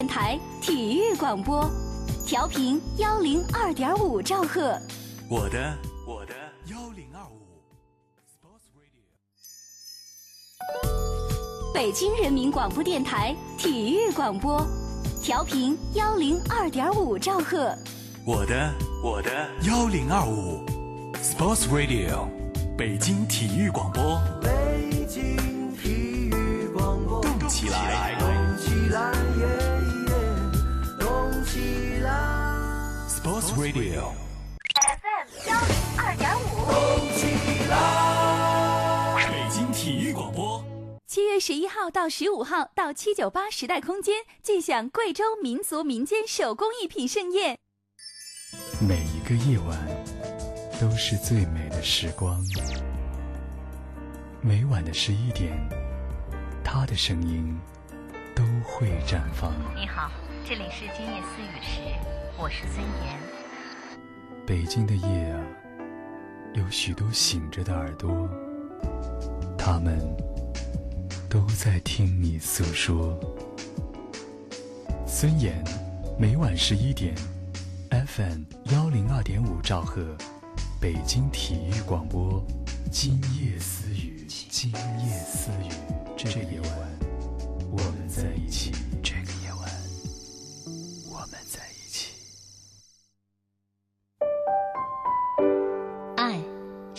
电台体育广播，调频幺零二点五兆赫。我的我的幺零二五。北京人民广播电台体育广播，调频幺零二点五兆赫。我的我的幺零二五，Sports Radio，北京体育广播。北京体育广播，动起来，动起来，来，Sports Radio。FM 幺零二点五。动起来。北京体育广播。七月十一号到十五号，到七九八时代空间，尽享贵州民族民间手工艺品盛宴。每一个夜晚都是最美的时光。每晚的十一点，他的声音都会绽放。你好，这里是今夜思雨时，我是孙岩。北京的夜啊，有许多醒着的耳朵，他们都在听你诉说。孙岩，每晚十一点，FM 幺零二点五兆赫，北京体育广播，今夜私语，今夜私语，这夜晚，我们在一起。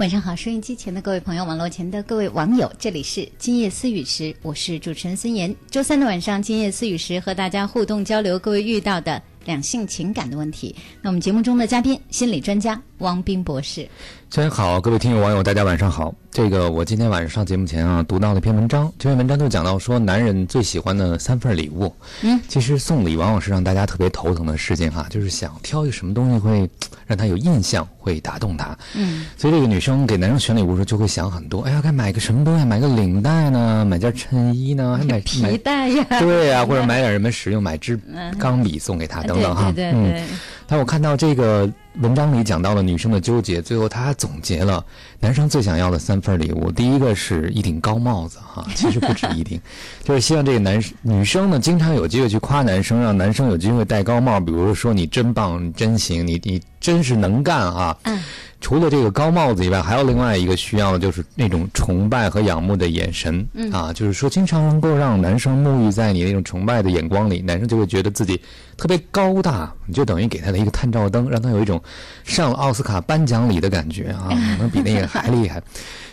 晚上好，收音机前的各位朋友，网络前的各位网友，这里是今夜思雨时，我是主持人孙岩。周三的晚上，今夜思雨时和大家互动交流各位遇到的两性情感的问题。那我们节目中的嘉宾，心理专家汪斌博士。大家好，各位听友网友，大家晚上好。这个我今天晚上上节目前啊，读到了一篇文章，这篇文章就讲到说，男人最喜欢的三份礼物。嗯，其实送礼往往是让大家特别头疼的事情哈，就是想挑一个什么东西会让他有印象，会打动他。嗯，所以这个女生给男生选礼物的时候就会想很多，哎呀，该买个什么东西？买个领带呢？买件衬衣呢？还买皮带呀，对呀、或者买点什么实用，买支钢笔送给他等等哈。对对对对嗯，但我看到这个文章里讲到了女生的纠结，最后他总结了男生最想要的三份礼物。第一个是一顶高帽子哈，其实不止一顶，就是希望这个男女生呢经常有机会去夸男生，让男生有机会戴高帽，比如说你真棒，你真行，你你真是能干啊。嗯。除了这个高帽子以外，还有另外一个需要的就是那种崇拜和仰慕的眼神、嗯啊，就是说经常能够让男生沐浴在你那种崇拜的眼光里，男生就会觉得自己特别高大，你就等于给他的一个探照灯，让他有一种上了奥斯卡颁奖礼的感觉啊，可 能比那个还厉害。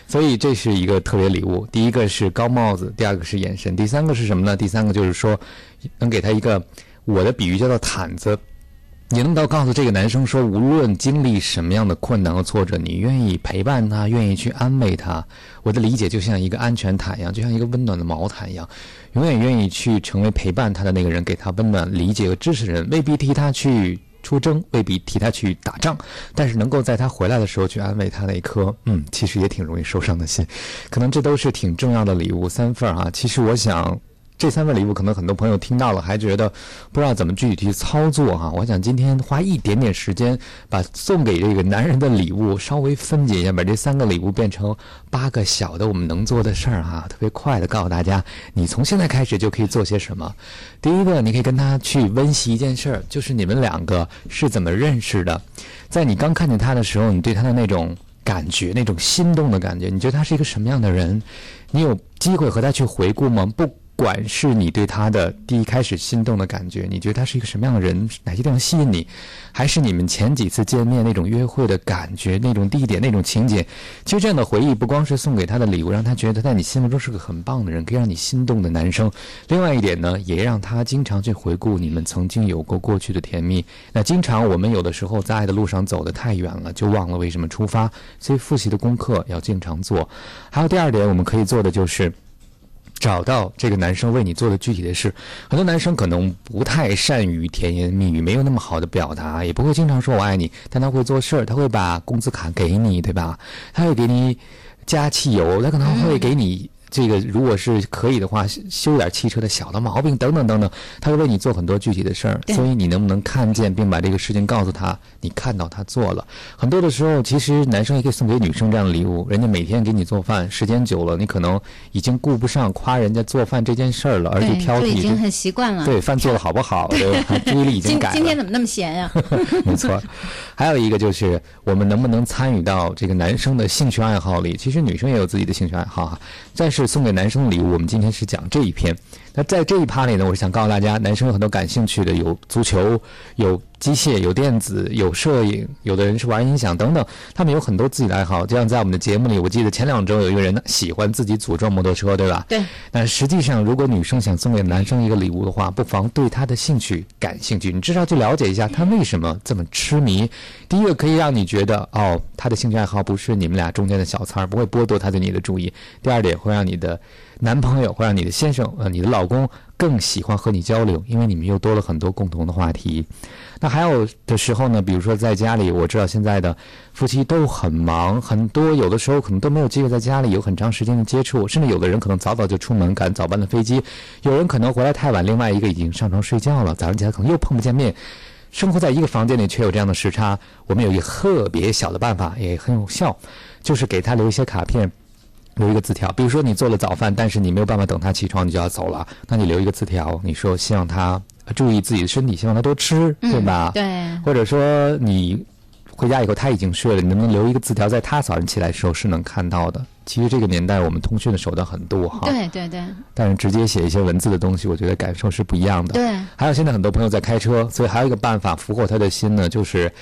所以这是一个特别礼物，第一个是高帽子，第二个是眼神，第三个是什么呢？第三个就是说能给他一个我的比喻叫做毯子。你能够告诉这个男生说，无论经历什么样的困难和挫折，你愿意陪伴他，愿意去安慰他。我的理解就像一个安全毯一样，就像一个温暖的毛毯一样，永远愿意去成为陪伴他的那个人，给他温暖、理解和支持的人。未必替他去出征，未必替他去打仗，但是能够在他回来的时候去安慰他那一颗，嗯，其实也挺容易受伤的心，可能这都是挺重要的礼物三份儿啊。其实我想。这三份礼物可能很多朋友听到了，还觉得不知道怎么具体去操作哈。我想今天花一点点时间，把送给这个男人的礼物稍微分解一下，把这三个礼物变成八个小的我们能做的事儿哈，特别快的告诉大家，你从现在开始就可以做些什么。第一个，你可以跟他去温习一件事儿，就是你们两个是怎么认识的。在你刚看见他的时候，你对他的那种感觉，那种心动的感觉，你觉得他是一个什么样的人？你有机会和他去回顾吗？不。管是你对他的第一开始心动的感觉，你觉得他是一个什么样的人，哪些地方吸引你，还是你们前几次见面那种约会的感觉，那种地点、那种情景？其实这样的回忆不光是送给他的礼物，让他觉得在你心目中是个很棒的人，可以让你心动的男生。另外一点呢，也让他经常去回顾你们曾经有过过去的甜蜜。那经常我们有的时候在爱的路上走得太远了，就忘了为什么出发，所以复习的功课要经常做。还有第二点，我们可以做的就是。找到这个男生为你做的具体的事，很多男生可能不太善于甜言蜜语，没有那么好的表达，也不会经常说我爱你，但他会做事儿，他会把工资卡给你，对吧？他会给你加汽油，他可能会给你。这个如果是可以的话，修点汽车的小的毛病等等等等，他会为你做很多具体的事儿。所以你能不能看见并把这个事情告诉他？你看到他做了很多的时候，其实男生也可以送给女生这样的礼物。人家每天给你做饭，时间久了，你可能已经顾不上夸人家做饭这件事儿了，而且挑剔，已经很习惯了。对，饭做的好不好？对，注意力已经改了。今天怎么那么闲呀？没错。还有一个就是，我们能不能参与到这个男生的兴趣爱好里？其实女生也有自己的兴趣爱好哈。但是是送给男生的礼物，我们今天是讲这一篇。那在这一趴里呢，我是想告诉大家，男生有很多感兴趣的，有足球，有机械，有电子，有摄影，有的人是玩音响等等，他们有很多自己的爱好。就像在我们的节目里，我记得前两周有一个人喜欢自己组装摩托车，对吧？对。但实际上，如果女生想送给男生一个礼物的话，不妨对他的兴趣感兴趣，你至少去了解一下他为什么这么痴迷。第一个可以让你觉得，哦，他的兴趣爱好不是你们俩中间的小刺儿，不会剥夺他对你的注意。第二点会让你的。男朋友会让你的先生呃，你的老公更喜欢和你交流，因为你们又多了很多共同的话题。那还有的时候呢，比如说在家里，我知道现在的夫妻都很忙，很多有的时候可能都没有机会在家里有很长时间的接触，甚至有的人可能早早就出门赶早班的飞机，有人可能回来太晚，另外一个已经上床睡觉了，早上起来可能又碰不见面，生活在一个房间里却有这样的时差。我们有一个特别小的办法，也很有效，就是给他留一些卡片。留一个字条，比如说你做了早饭，但是你没有办法等他起床，你就要走了，那你留一个字条，你说希望他注意自己的身体，希望他多吃，对吧？对。或者说你回家以后他已经睡了，你能不能留一个字条，在他早上起来的时候是能看到的？其实这个年代我们通讯的手段很多哈。对对对。但是直接写一些文字的东西，我觉得感受是不一样的。对。还有现在很多朋友在开车，所以还有一个办法俘获他的心呢，就是。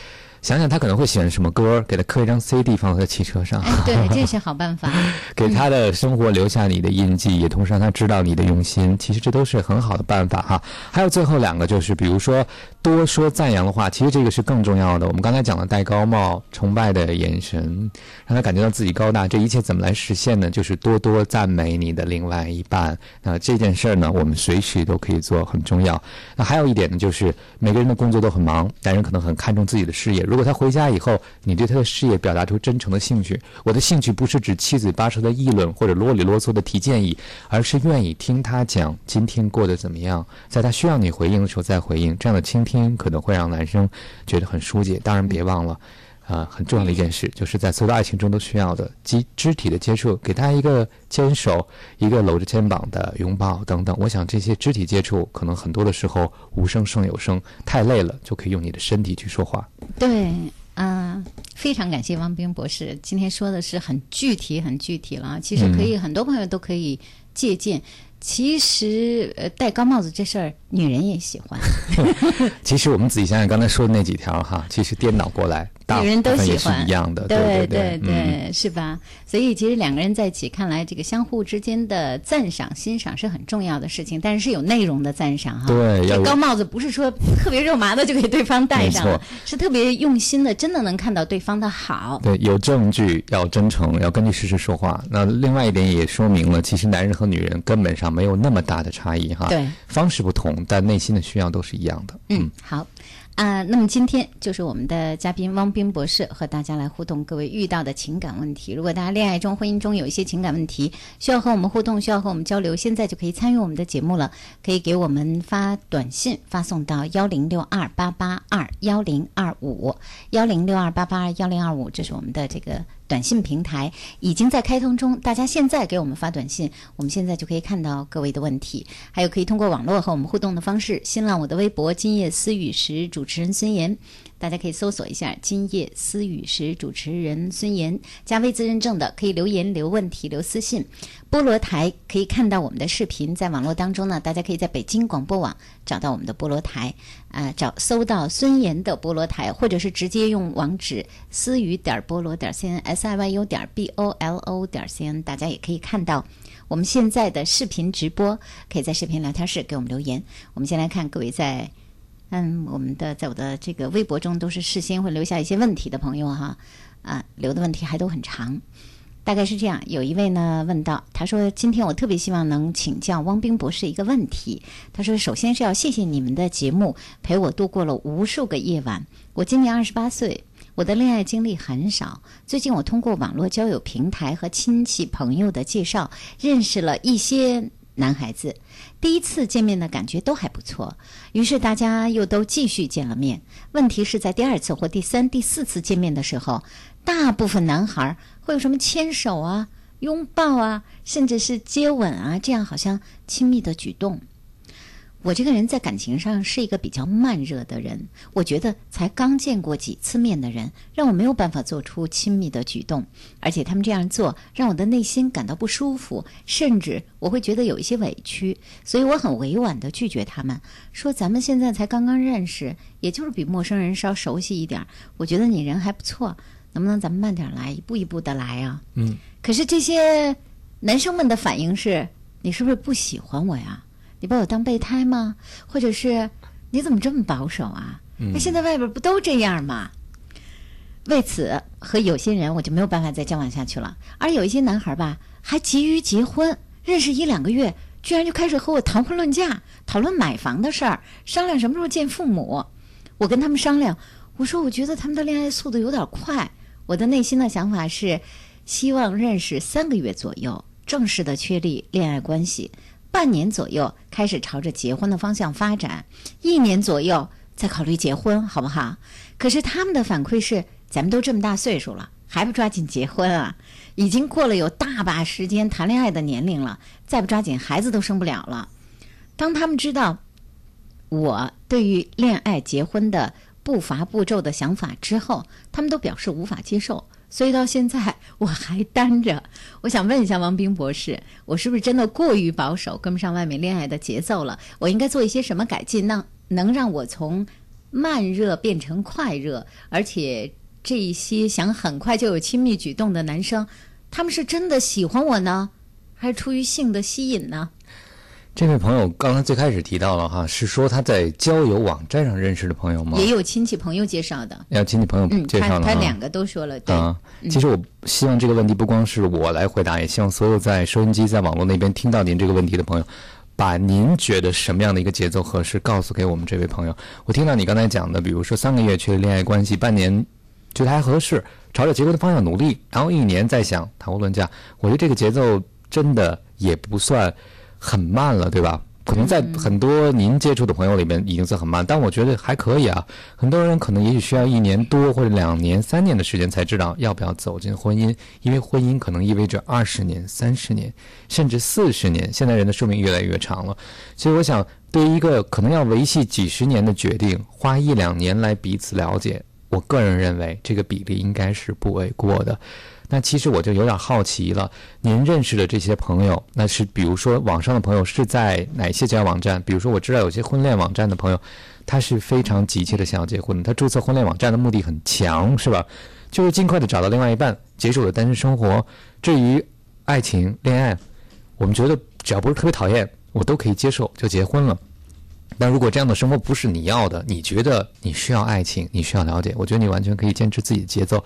想想他可能会喜欢什么歌，给他刻一张 CD 放在汽车上。哎，对，这是好办法。给他的生活留下你的印记，也同时让他知道你的用心。其实这都是很好的办法哈。还有最后两个就是，比如说多说赞扬的话，其实这个是更重要的。我们刚才讲了戴高帽、崇拜的眼神，让他感觉到自己高大。这一切怎么来实现呢？就是多多赞美你的另外一半。那这件事儿呢，我们随时都可以做，很重要。那还有一点呢，就是每个人的工作都很忙，男人可能很看重自己的事业。如果他回家以后，你对他的事业表达出真诚的兴趣，我的兴趣不是指七嘴八舌的议论或者啰里啰嗦的提建议，而是愿意听他讲今天过得怎么样，在他需要你回应的时候再回应。这样的倾听可能会让男生觉得很疏解。当然，别忘了。啊，很重要的一件事，就是在所有的爱情中都需要的肢肢体的接触，给他一个牵手，一个搂着肩膀的拥抱等等。我想这些肢体接触，可能很多的时候无声胜有声，太累了就可以用你的身体去说话。对，啊，非常感谢汪冰博士，今天说的是很具体、很具体了啊。其实可以，很多朋友都可以借鉴。其实，呃，戴高帽子这事儿，女人也喜欢。其实我们仔细想想刚才说的那几条哈，其实颠倒过来。女人都喜欢一样的，对对对，是吧？所以其实两个人在一起，看来这个相互之间的赞赏、欣赏是很重要的事情，但是是有内容的赞赏哈。对，这高帽子不是说特别肉麻的就给对方戴上了，是特别用心的，真的能看到对方的好。对，有证据，要真诚，要根据事实说话。那另外一点也说明了，其实男人和女人根本上没有那么大的差异哈。对，方式不同，但内心的需要都是一样的。嗯，好。啊，那么今天就是我们的嘉宾汪冰博士和大家来互动，各位遇到的情感问题。如果大家恋爱中、婚姻中有一些情感问题，需要和我们互动，需要和我们交流，现在就可以参与我们的节目了。可以给我们发短信，发送到幺零六二八八二幺零二五幺零六二八八二幺零二五，这是我们的这个。短信平台已经在开通中，大家现在给我们发短信，我们现在就可以看到各位的问题。还有可以通过网络和我们互动的方式，新浪我的微博“今夜思雨时”主主持人孙岩，大家可以搜索一下“今夜思雨时”主持人孙岩，加微自认证的可以留言、留问题、留私信。菠萝台可以看到我们的视频，在网络当中呢，大家可以在北京广播网找到我们的菠萝台，啊，找搜到孙岩的菠萝台，或者是直接用网址思雨点菠萝点 cn s i y u 点 b o l o 点 cn，大家也可以看到我们现在的视频直播，可以在视频聊天室给我们留言。我们先来看各位在，嗯，我们的在我的这个微博中都是事先会留下一些问题的朋友哈，啊，留的问题还都很长。大概是这样，有一位呢问到，他说：“今天我特别希望能请教汪冰博士一个问题。他说，首先是要谢谢你们的节目，陪我度过了无数个夜晚。我今年二十八岁，我的恋爱经历很少。最近我通过网络交友平台和亲戚朋友的介绍，认识了一些男孩子。第一次见面的感觉都还不错，于是大家又都继续见了面。问题是在第二次或第三、第四次见面的时候，大部分男孩。”会有什么牵手啊、拥抱啊，甚至是接吻啊，这样好像亲密的举动。我这个人在感情上是一个比较慢热的人，我觉得才刚见过几次面的人，让我没有办法做出亲密的举动，而且他们这样做让我的内心感到不舒服，甚至我会觉得有一些委屈，所以我很委婉的拒绝他们，说咱们现在才刚刚认识，也就是比陌生人稍熟悉一点，我觉得你人还不错。能不能咱们慢点来，一步一步的来啊？嗯。可是这些男生们的反应是：你是不是不喜欢我呀？你把我当备胎吗？或者是你怎么这么保守啊？那现在外边不都这样吗？为此，和有些人我就没有办法再交往下去了。而有一些男孩吧，还急于结婚，认识一两个月，居然就开始和我谈婚论嫁，讨论买房的事儿，商量什么时候见父母。我跟他们商量，我说我觉得他们的恋爱速度有点快。我的内心的想法是，希望认识三个月左右，正式的确立恋爱关系，半年左右开始朝着结婚的方向发展，一年左右再考虑结婚，好不好？可是他们的反馈是，咱们都这么大岁数了，还不抓紧结婚啊？已经过了有大把时间谈恋爱的年龄了，再不抓紧，孩子都生不了了。当他们知道我对于恋爱结婚的。步伐步骤的想法之后，他们都表示无法接受，所以到现在我还单着。我想问一下王冰博士，我是不是真的过于保守，跟不上外面恋爱的节奏了？我应该做一些什么改进，让能让我从慢热变成快热？而且这一些想很快就有亲密举动的男生，他们是真的喜欢我呢，还是出于性的吸引呢？这位朋友刚才最开始提到了哈，是说他在交友网站上认识的朋友吗？也有亲戚朋友介绍的。要亲戚朋友介绍的，他他两个都说了。对，其实我希望这个问题不光是我来回答，也希望所有在收音机、在网络那边听到您这个问题的朋友，把您觉得什么样的一个节奏合适告诉给我们这位朋友。我听到你刚才讲的，比如说三个月确立恋爱关系，半年觉得还合适，朝着结婚的方向努力，然后一年再想谈婚论嫁，我觉得这个节奏真的也不算很慢了，对吧？可能在很多您接触的朋友里面已经算很慢，但我觉得还可以啊。很多人可能也许需要一年多或者两年、三年的时间才知道要不要走进婚姻，因为婚姻可能意味着二十年、三十年，甚至四十年。现在人的寿命越来越长了，所以我想，对于一个可能要维系几十年的决定，花一两年来彼此了解，我个人认为这个比例应该是不为过的。那其实我就有点好奇了，您认识的这些朋友，那是比如说网上的朋友是在哪些交友网站？比如说我知道有些婚恋网站的朋友，他是非常急切的想要结婚，他注册婚恋网站的目的很强，是吧？就是尽快的找到另外一半，结束我的单身生活。至于爱情、恋爱，我们觉得只要不是特别讨厌，我都可以接受，就结婚了。但如果这样的生活不是你要的，你觉得你需要爱情，你需要了解，我觉得你完全可以坚持自己的节奏。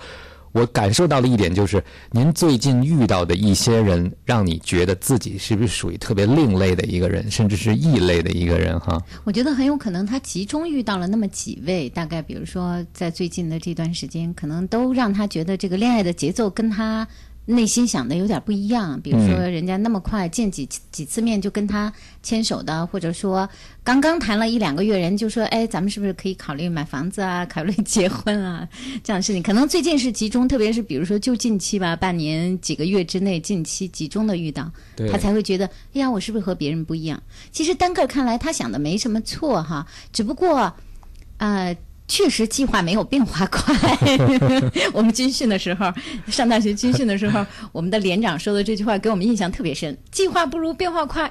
我感受到了一点，就是您最近遇到的一些人，让你觉得自己是不是属于特别另类的一个人，甚至是异类的一个人哈？我觉得很有可能他集中遇到了那么几位，大概比如说在最近的这段时间，可能都让他觉得这个恋爱的节奏跟他内心想的有点不一样。比如说，人家那么快见几几次面就跟他牵手的，或者说刚刚谈了一两个月，人就说：“哎，咱们是不是可以考虑买房子啊？考虑结婚啊？” 这样的事情，可能最近是集中，特别是比如说就近期吧，半年几个月之内，近期集中的遇到，他才会觉得：“哎呀，我是不是和别人不一样？”其实单个看来，他想的没什么错哈，只不过，呃。确实计划没有变化快。我们军训的时候，上大学军训的时候，我们的连长说的这句话给我们印象特别深：计划不如变化快。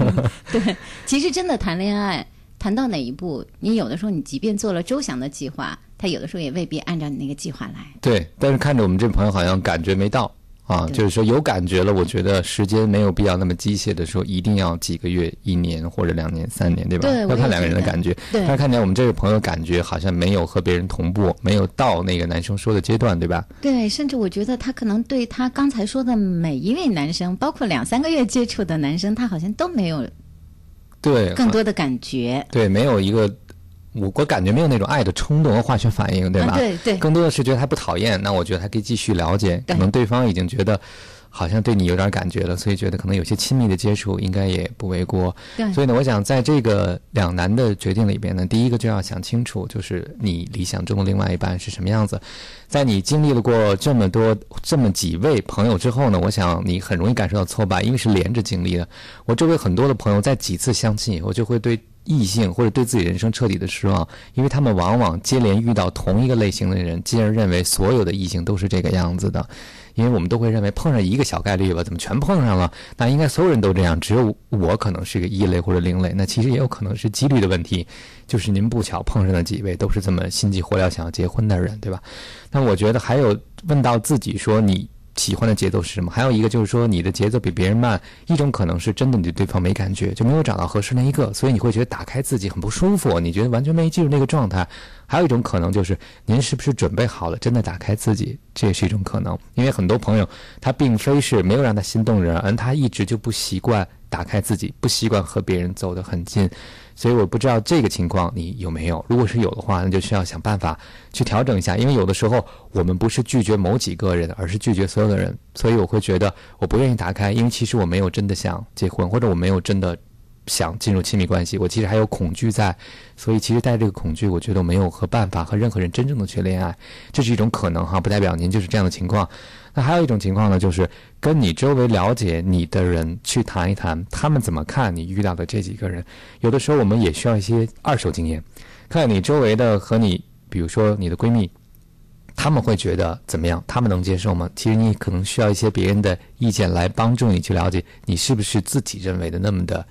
对，其实真的谈恋爱，谈到哪一步，你有的时候你即便做了周详的计划，他有的时候也未必按照你那个计划来。对，但是看着我们这朋友好像感觉没到啊，就是说有感觉了。我觉得时间没有必要那么机械的说一定要几个月、一年或者两年、三年，对吧？对要看两个人的感觉。对但是看起来我们这位朋友感觉好像没有和别人同步，没有到那个男生说的阶段，对吧？对，甚至我觉得他可能对他刚才说的每一位男生，包括两三个月接触的男生，他好像都没有对，更多的感觉。对，没有一个，我我感觉没有那种爱的冲动和化学反应，对吧？啊对对更多的是觉得他不讨厌，那我觉得还可以继续了解。可能对方已经觉得好像对你有点感觉了，所以觉得可能有些亲密的接触应该也不为过。对所以呢，我想在这个两难的决定里边呢，第一个就要想清楚，就是你理想中的另外一半是什么样子。在你经历了过这么多、这么几位朋友之后呢，我想你很容易感受到挫败，因为是连着经历的。我周围很多的朋友在几次相亲以后，就会对异性或者对自己人生彻底的失望，因为他们往往接连遇到同一个类型的人，进而认为所有的异性都是这个样子的。因为我们都会认为碰上一个小概率吧，怎么全碰上了？那应该所有人都这样，只有我可能是个异类或者另类。那其实也有可能是几率的问题，就是您不巧碰上的几位都是这么心急火燎想要结婚的人，对吧？那我觉得还有问到自己说你喜欢的节奏是什么？还有一个就是说你的节奏比别人慢，一种可能是真的你对对方没感觉，就没有找到合适那一个，所以你会觉得打开自己很不舒服，你觉得完全没进入那个状态。还有一种可能就是您是不是准备好了，真的打开自己，这也是一种可能。因为很多朋友他并非是没有让他心动人，而他一直就不习惯打开自己，不习惯和别人走得很近。所以我不知道这个情况你有没有，如果是有的话，那就需要想办法去调整一下。因为有的时候我们不是拒绝某几个人，而是拒绝所有的人。所以我会觉得我不愿意打开，因为其实我没有真的想结婚，或者我没有真的想进入亲密关系，我其实还有恐惧在。所以其实带这个恐惧，我觉得没有和办法和任何人真正的去恋爱，这是一种可能哈，不代表您就是这样的情况。那还有一种情况呢，就是跟你周围了解你的人去谈一谈，他们怎么看你遇到的这几个人。有的时候我们也需要一些二手经验，看你周围的和你，比如说你的闺蜜，他们会觉得怎么样？他们能接受吗？其实你可能需要一些别人的意见来帮助你去了解你是不是自己认为的那么的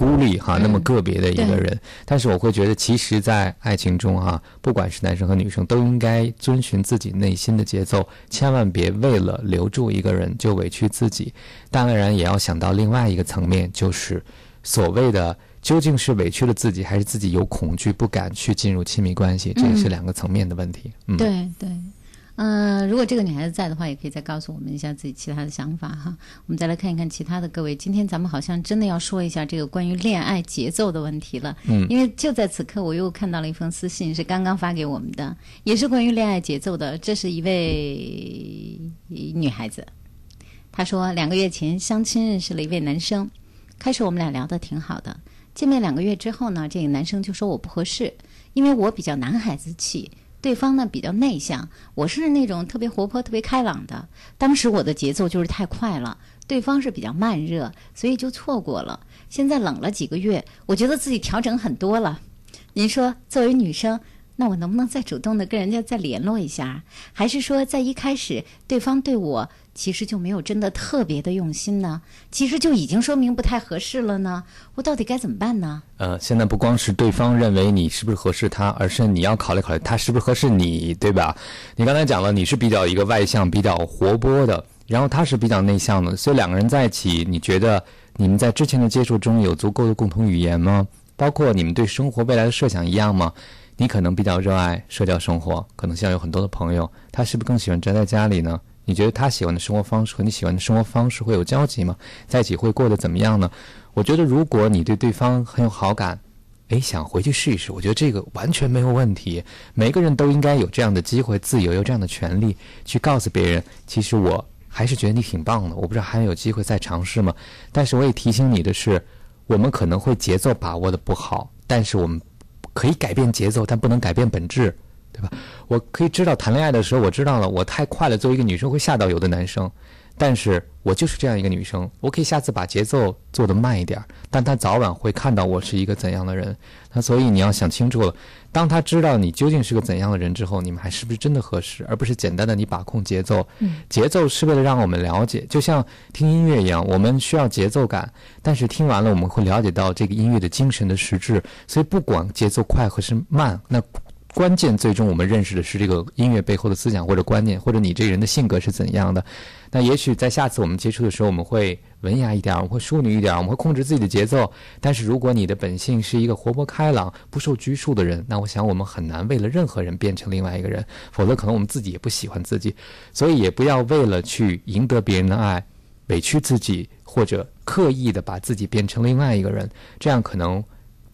孤立哈，那么个别的一个人。但是我会觉得，其实，在爱情中哈，不管是男生和女生，都应该遵循自己内心的节奏，千万别为了留住一个人就委屈自己。当然，也要想到另外一个层面，就是所谓的。究竟是委屈了自己，还是自己有恐惧不敢去进入亲密关系？这也是两个层面的问题。嗯，对对，嗯、如果这个女孩子在的话，也可以再告诉我们一下自己其他的想法哈。我们再来看一看其他的各位。今天咱们好像真的要说一下这个关于恋爱节奏的问题了。嗯因为就在此刻，我又看到了一封私信，是刚刚发给我们的，也是关于恋爱节奏的。这是一位女孩子，她说两个月前相亲认识了一位男生，开始我们俩聊得挺好的，见面两个月之后呢，这个男生就说我不合适，因为我比较男孩子气。对方呢比较内向，我是那种特别活泼、特别开朗的。当时我的节奏就是太快了，对方是比较慢热，所以就错过了。现在冷了几个月，我觉得自己调整很多了。您说，作为女生，那我能不能再主动的跟人家再联络一下？还是说，在一开始对方对我其实就没有真的特别的用心呢？其实就已经说明不太合适了呢？我到底该怎么办呢？呃，现在不光是对方认为你是不是合适他，而是你要考虑考虑他是不是合适你，对吧？你刚才讲了，你是比较一个外向、比较活泼的，然后他是比较内向的，所以两个人在一起，你觉得你们在之前的接触中有足够的共同语言吗？包括你们对生活未来的设想一样吗？你可能比较热爱社交生活，可能希望有很多的朋友，他是不是更喜欢宅在家里呢？你觉得他喜欢的生活方式和你喜欢的生活方式会有交集吗？在一起会过得怎么样呢？我觉得，如果你对对方很有好感，诶，想回去试一试，我觉得这个完全没有问题。每个人都应该有这样的机会，自由有这样的权利去告诉别人，其实我还是觉得你挺棒的。我不知道还有机会再尝试吗？但是我也提醒你的是，我们可能会节奏把握的不好，但是我们可以改变节奏，但不能改变本质，对吧？我可以知道谈恋爱的时候，我知道了我太快了，作为一个女生会吓到有的男生，但是我就是这样一个女生，我可以下次把节奏做得慢一点儿，但他早晚会看到我是一个怎样的人。那所以你要想清楚了，当他知道你究竟是个怎样的人之后，你们还是不是真的合适，而不是简单的你把控节奏。节奏是为了让我们了解，就像听音乐一样，我们需要节奏感，但是听完了我们会了解到这个音乐的精神的实质。所以不管节奏快或是慢，那关键最终我们认识的是这个音乐背后的思想或者观念，或者你这个人的性格是怎样的。那也许在下次我们接触的时候，我们会文雅一点，我们会淑女一点，我们会控制自己的节奏。但是如果你的本性是一个活泼开朗、不受拘束的人，那我想我们很难为了任何人变成另外一个人，否则可能我们自己也不喜欢自己。所以也不要为了去赢得别人的爱，委屈自己，或者刻意的把自己变成另外一个人，这样可能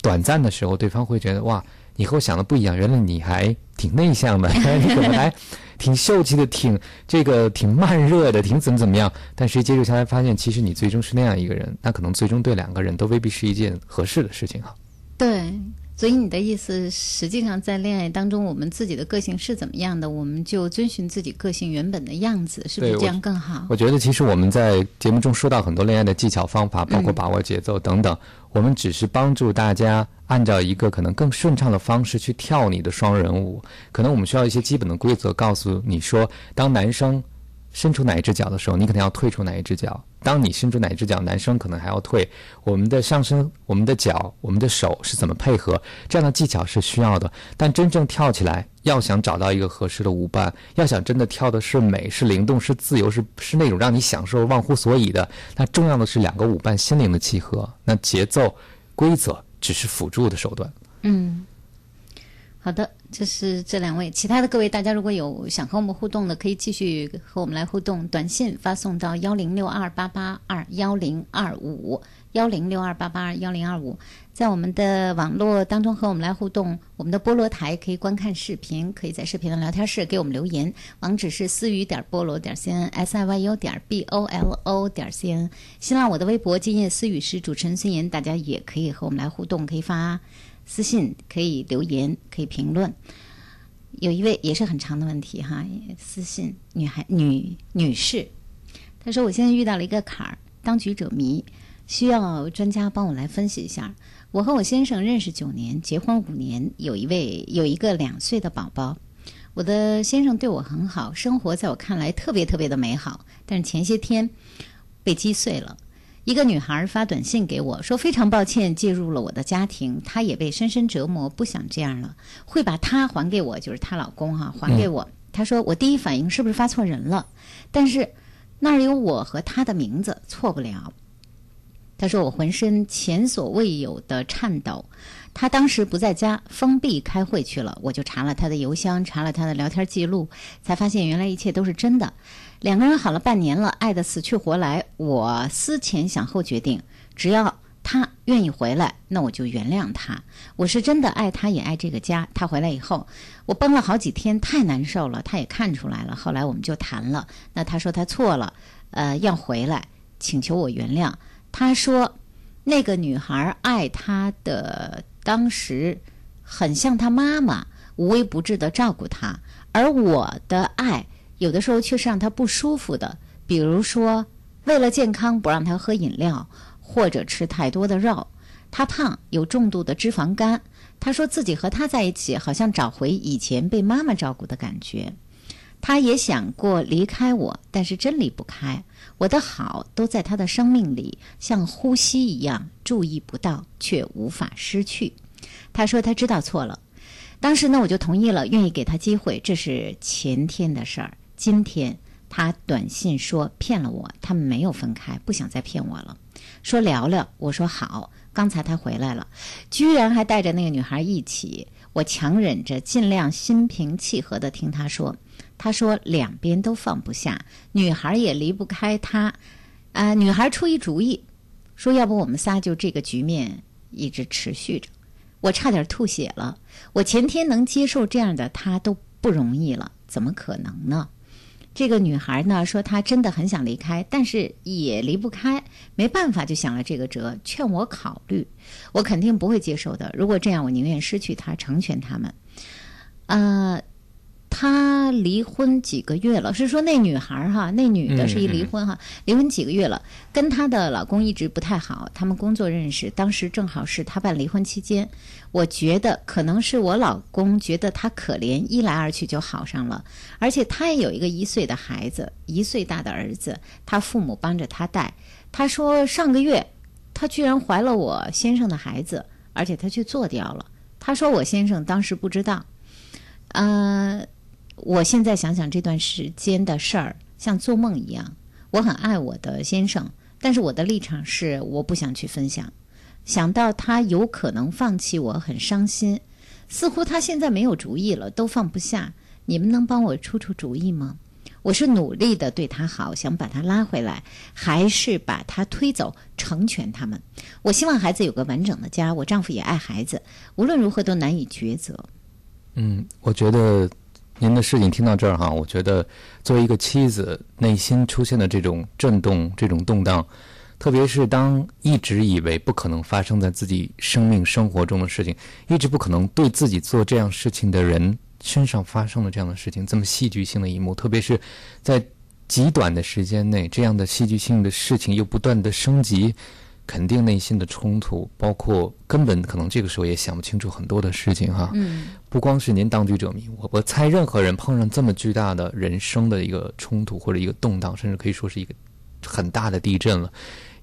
短暂的时候，对方会觉得哇，你和我想的不一样，原来你还挺内向的，你可能还挺秀气的，挺这个挺慢热的，挺怎么怎么样。但实际接触下来，发现其实你最终是那样一个人，那可能最终对两个人都未必是一件合适的事情哈。对，所以你的意思，实际上在恋爱当中，我们自己的个性是怎么样的，我们就遵循自己个性原本的样子，是不是这样更好？我觉得其实我们在节目中说到很多恋爱的技巧方法，包括嗯把握节奏等等，我们只是帮助大家按照一个可能更顺畅的方式去跳你的双人舞。可能我们需要一些基本的规则，告诉你说，当男生伸出哪一只脚的时候，你可能要退出哪一只脚；当你伸出哪一只脚，男生可能还要退。我们的上身、我们的脚、我们的手是怎么配合？这样的技巧是需要的。但真正跳起来，要想找到一个合适的舞伴，要想真的跳的是美、是灵动、是自由、是是那种让你享受、忘乎所以的，那重要的是两个舞伴心灵的契合。那节奏、规则只是辅助的手段。嗯，好的，这是这两位。其他的各位，大家如果有想和我们互动的，可以继续和我们来互动，短信发送到幺零六二八八二幺零二五幺零六二八八二幺零二五，在我们的网络当中和我们来互动。我们的菠萝台可以观看视频，可以在视频的聊天室给我们留言，网址是思雨点菠萝点 cn s i y u 点 b o l o 点 cn。新浪我的微博今夜思雨是主持人孙岩，大家也可以和我们来互动，可以发。私信可以留言，可以评论。有一位也是很长的问题哈，私信女孩女女士，她说我现在遇到了一个坎儿，当局者迷，需要专家帮我来分析一下。我和我先生认识九年，结婚五年，有一位有一个两岁的宝宝。我的先生对我很好，生活在我看来特别特别的美好，但是前些天被击碎了。一个女孩发短信给我说：“非常抱歉介入了我的家庭，她也被深深折磨，不想这样了，会把她还给我，就是她老公哈、还给我。她说我第一反应是不是发错人了？但是那儿有我和她的名字，错不了。她说我浑身前所未有的颤抖，她当时不在家，封闭开会去了。我就查了她的邮箱，查了她的聊天记录，才发现原来一切都是真的。两个人好了半年了，爱得死去活来。我思前想后决定，只要他愿意回来，那我就原谅他。我是真的爱他，也爱这个家。他回来以后，我绷了好几天，太难受了。他也看出来了。后来我们就谈了。那他说他错了，呃，要回来，请求我原谅。他说，那个女孩爱他的当时，很像他妈妈，无微不至的照顾他，而我的爱。有的时候却是让他不舒服的，比如说，为了健康不让他喝饮料，或者吃太多的肉。他胖，有重度的脂肪肝。他说自己和他在一起，好像找回以前被妈妈照顾的感觉。他也想过离开我，但是真离不开。我的好都在他的生命里，像呼吸一样，注意不到却无法失去。他说他知道错了，当时呢我就同意了，愿意给他机会。这是前天的事儿。今天他短信说骗了我，他们没有分开，不想再骗我了。说聊聊，我说好。刚才他回来了，居然还带着那个女孩一起。我强忍着，尽量心平气和地听他说。他说两边都放不下，女孩也离不开他。啊，女孩出一主意，说要不我们仨就这个局面一直持续着。我差点吐血了。我前天能接受这样的他都不容易了，怎么可能呢？这个女孩呢说她真的很想离开，但是也离不开，没办法就想了这个辙，劝我考虑，我肯定不会接受的。如果这样，我宁愿失去她，成全他们。呃。他离婚几个月了？是说那女孩哈，那女的是一离婚哈，离婚几个月了，跟她的老公一直不太好。他们工作认识，当时正好是她办离婚期间。我觉得可能是我老公觉得她可怜，一来二去就好上了。而且她也有一个一岁的孩子，一岁大的儿子，她父母帮着她带。她说上个月，她居然怀了我先生的孩子，而且她去做掉了。她说我先生当时不知道，嗯。我现在想想这段时间的事儿，像做梦一样。我很爱我的先生，但是我的立场是我不想去分享。想到他有可能放弃我，很伤心。似乎他现在没有主意了，都放不下。你们能帮我出出主意吗？我是努力的对他好，想把他拉回来，还是把他推走，成全他们？我希望孩子有个完整的家，我丈夫也爱孩子。无论如何都难以抉择。嗯，我觉得。您的事情听到这儿哈，我觉得作为一个妻子，内心出现的这种震动、这种动荡，特别是当一直以为不可能发生在自己生命生活中的事情，一直不可能对自己做这样事情的人身上发生了这样的事情，这么戏剧性的一幕，特别是在极短的时间内，这样的戏剧性的事情又不断的升级。肯定内心的冲突，包括根本可能这个时候也想不清楚很多的事情哈。嗯，不光是您当局者迷，我我猜任何人碰上这么巨大的人生的一个冲突或者一个动荡，甚至可以说是一个很大的地震了，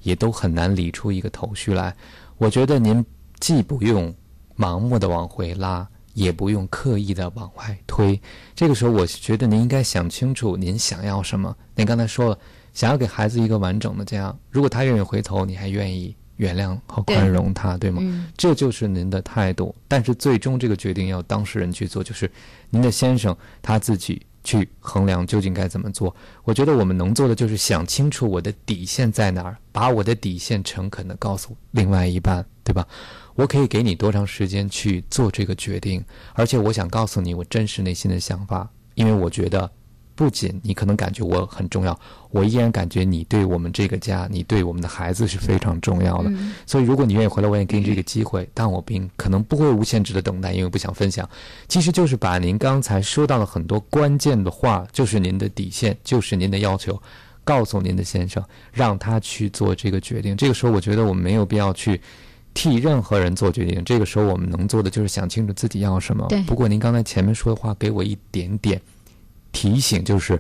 也都很难理出一个头绪来。我觉得您既不用盲目的往回拉，也不用刻意的往外推。这个时候，我觉得您应该想清楚您想要什么。您刚才说了。想要给孩子一个完整的家，如果他愿意回头，你还愿意原谅和宽容他，对吗？这就是您的态度。但是最终这个决定要当事人去做，就是您的先生他自己去衡量究竟该怎么做。我觉得我们能做的就是想清楚我的底线在哪儿，把我的底线诚恳的告诉另外一半，对吧？我可以给你多长时间去做这个决定？而且我想告诉你我真实内心的想法，因为我觉得。不仅你可能感觉我很重要，我依然感觉你对我们这个家，你对我们的孩子是非常重要的。所以，如果你愿意回来，我也给你这个机会。但我并可能不会无限制的等待，因为不想分享。其实就是把您刚才说到的很多关键的话，就是您的底线，就是您的要求，告诉您的先生，让他去做这个决定。这个时候，我觉得我们没有必要去替任何人做决定。这个时候，我们能做的就是想清楚自己要什么。不过，您刚才前面说的话给我一点点。提醒就是，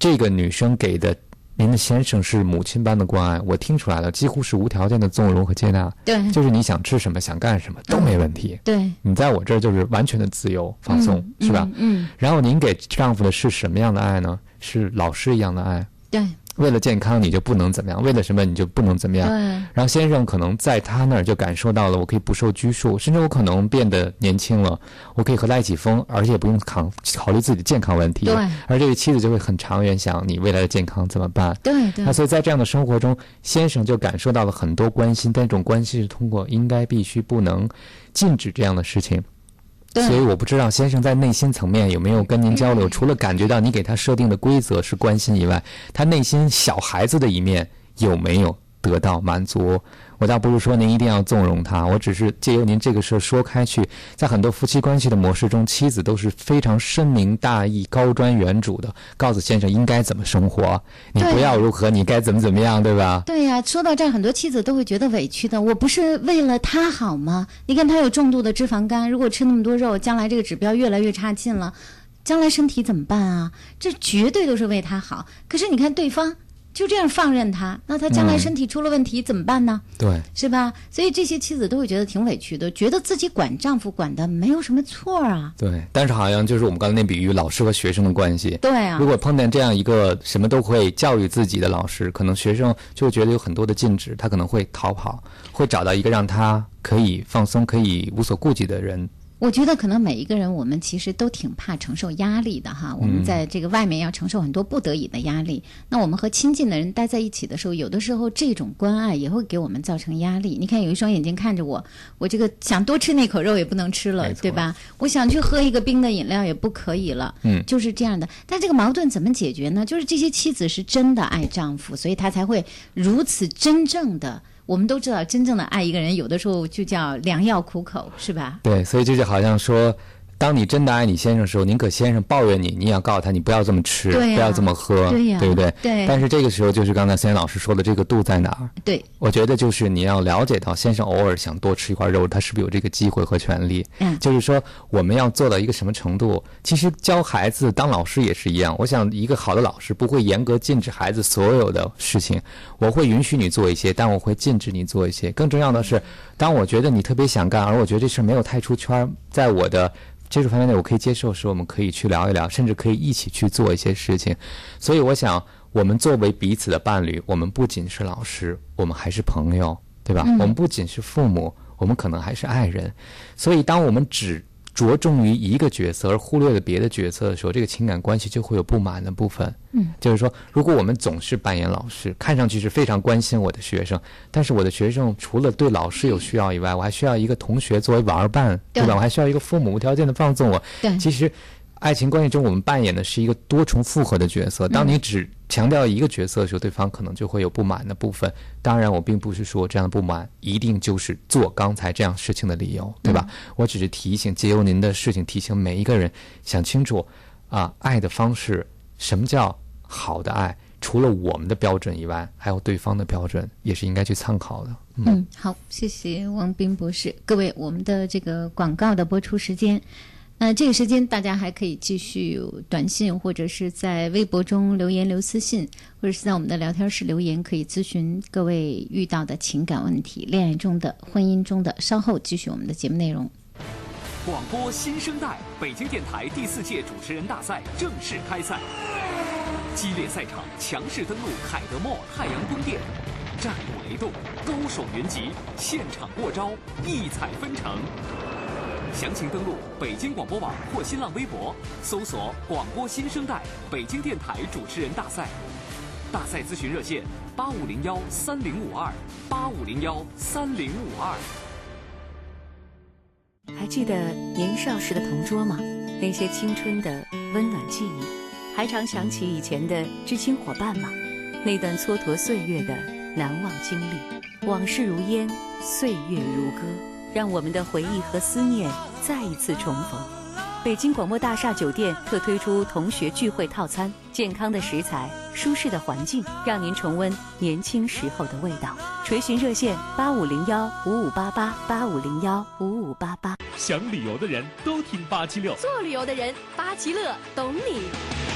这个女生给的您的先生是母亲般的关爱，我听出来了，几乎是无条件的纵容和接纳。对，就是你想吃什么，想干什么都没问题。对，你在我这儿就是完全的自由放松，是吧？嗯。然后您给丈夫的是什么样的爱呢？是老师一样的爱。对，为了健康你就不能怎么样，为了什么你就不能怎么样。对，然后先生可能在他那儿就感受到了，我可以不受拘束，甚至我可能变得年轻了，我可以和他一起疯，而且不用考考虑自己的健康问题。对而这个妻子就会很长远想，你未来的健康怎么办？对对那所以在这样的生活中，先生就感受到了很多关心，但这种关心是通过应该、必须、不能、禁止这样的事情。对所以我不知道先生在内心层面有没有跟您交流，除了感觉到你给他设定的规则是关心以外，他内心小孩子的一面有没有得到满足？我倒不是说您一定要纵容他，我只是借由您这个事儿说开去，在很多夫妻关系的模式中，妻子都是非常深明大义、高瞻远瞩的，告诉先生应该怎么生活，你不要如何，你该怎么怎么样，对吧？对呀、说到这儿，很多妻子都会觉得委屈的。我不是为了他好吗？你看他有重度的脂肪肝，如果吃那么多肉，将来这个指标越来越差劲了，将来身体怎么办啊？这绝对都是为他好。可是你看对方就这样放任他，那他将来嗯身体出了问题、怎么办呢？对。是吧？所以这些妻子都会觉得挺委屈的，觉得自己管丈夫管的没有什么错啊。对，但是好像就是我们刚才那比喻，老师和学生的关系。对啊如果碰见这样一个什么都会教育自己的老师，可能学生就会觉得有很多的禁止，他可能会逃跑，会找到一个让他可以放松、可以无所顾忌的人。我觉得可能每一个人，我们其实都挺怕承受压力的哈。我们在这个外面要承受很多不得已的压力，那我们和亲近的人待在一起的时候，有的时候这种关爱也会给我们造成压力。你看，有一双眼睛看着我，我这个想多吃那口肉也不能吃了对吧？我想去喝一个冰的饮料也不可以了，嗯就是这样的。但这个矛盾怎么解决呢？就是这些妻子是真的爱丈夫，所以她才会如此真正的。我们都知道，真正的爱一个人，有的时候就叫良药苦口，是吧？对，所以这就好像说，当你真的爱你先生的时候，宁可先生抱怨你，你也要告诉他你不要这么吃，不要这么喝，对呀不对？对但是这个时候就是刚才森老师说的这个度在哪儿？对，我觉得就是你要了解到，先生偶尔想多吃一块肉，他是不是有这个机会和权利？嗯就是说我们要做到一个什么程度？其实教孩子当老师也是一样。我想一个好的老师不会严格禁止孩子所有的事情，我会允许你做一些，但我会禁止你做一些。更重要的是，当我觉得你特别想干，而我觉得这事儿没有太出圈儿，在我的。接触范围内我可以接受是，我们可以去聊一聊，甚至可以一起去做一些事情。所以我想，我们作为彼此的伴侣，我们不仅是老师，我们还是朋友，对吧？嗯我们不仅是父母，我们可能还是爱人。所以，当我们只着重于一个角色而忽略了别的角色的时候，这个情感关系就会有不满的部分。嗯，就是说，如果我们总是扮演老师，看上去是非常关心我的学生，但是我的学生除了对老师有需要以外，我还需要一个同学作为玩伴，对吧？我还需要一个父母无条件的放纵我。对其实。爱情关系中，我们扮演的是一个多重复合的角色。当你只强调一个角色的时候，对方可能就会有不满的部分。当然，我并不是说这样的不满一定就是做刚才这样事情的理由，对吧？我只是提醒，借由您的事情提醒每一个人想清楚，啊，爱的方式，什么叫好的爱？除了我们的标准以外，还有对方的标准，也是应该去参考的。嗯，好，谢谢王斌博士。各位，我们的这个广告的播出时间，呃，这个时间大家还可以继续短信或者是在微博中留言留私信，或者是在我们的聊天室留言，可以咨询各位遇到的情感问题、恋爱中的、婚姻中的。稍后继续我们的节目内容。广播新生代北京电台第四届主持人大赛正式开赛，激烈赛场强势登陆凯德茂太阳宫殿，战鼓雷动，高手云集，现场过招，异彩纷呈。详情登录北京广播网或新浪微博，搜索“广播新生代北京电台主持人大赛”。大赛咨询热线：八五零幺三零五二八五零幺三零五二。还记得年少时的同桌吗？那些青春的温暖记忆，还常想起以前的知青伙伴吗？那段蹉跎岁月的难忘经历，往事如烟，岁月如歌，让我们的回忆和思念再一次重逢。北京广播大厦酒店特推出同学聚会套餐，健康的食材，舒适的环境，让您重温年轻时候的味道。垂询热线八五零幺五五八八八五零幺五五八八。想旅游的人都听八七六，做旅游的人，八七乐懂你。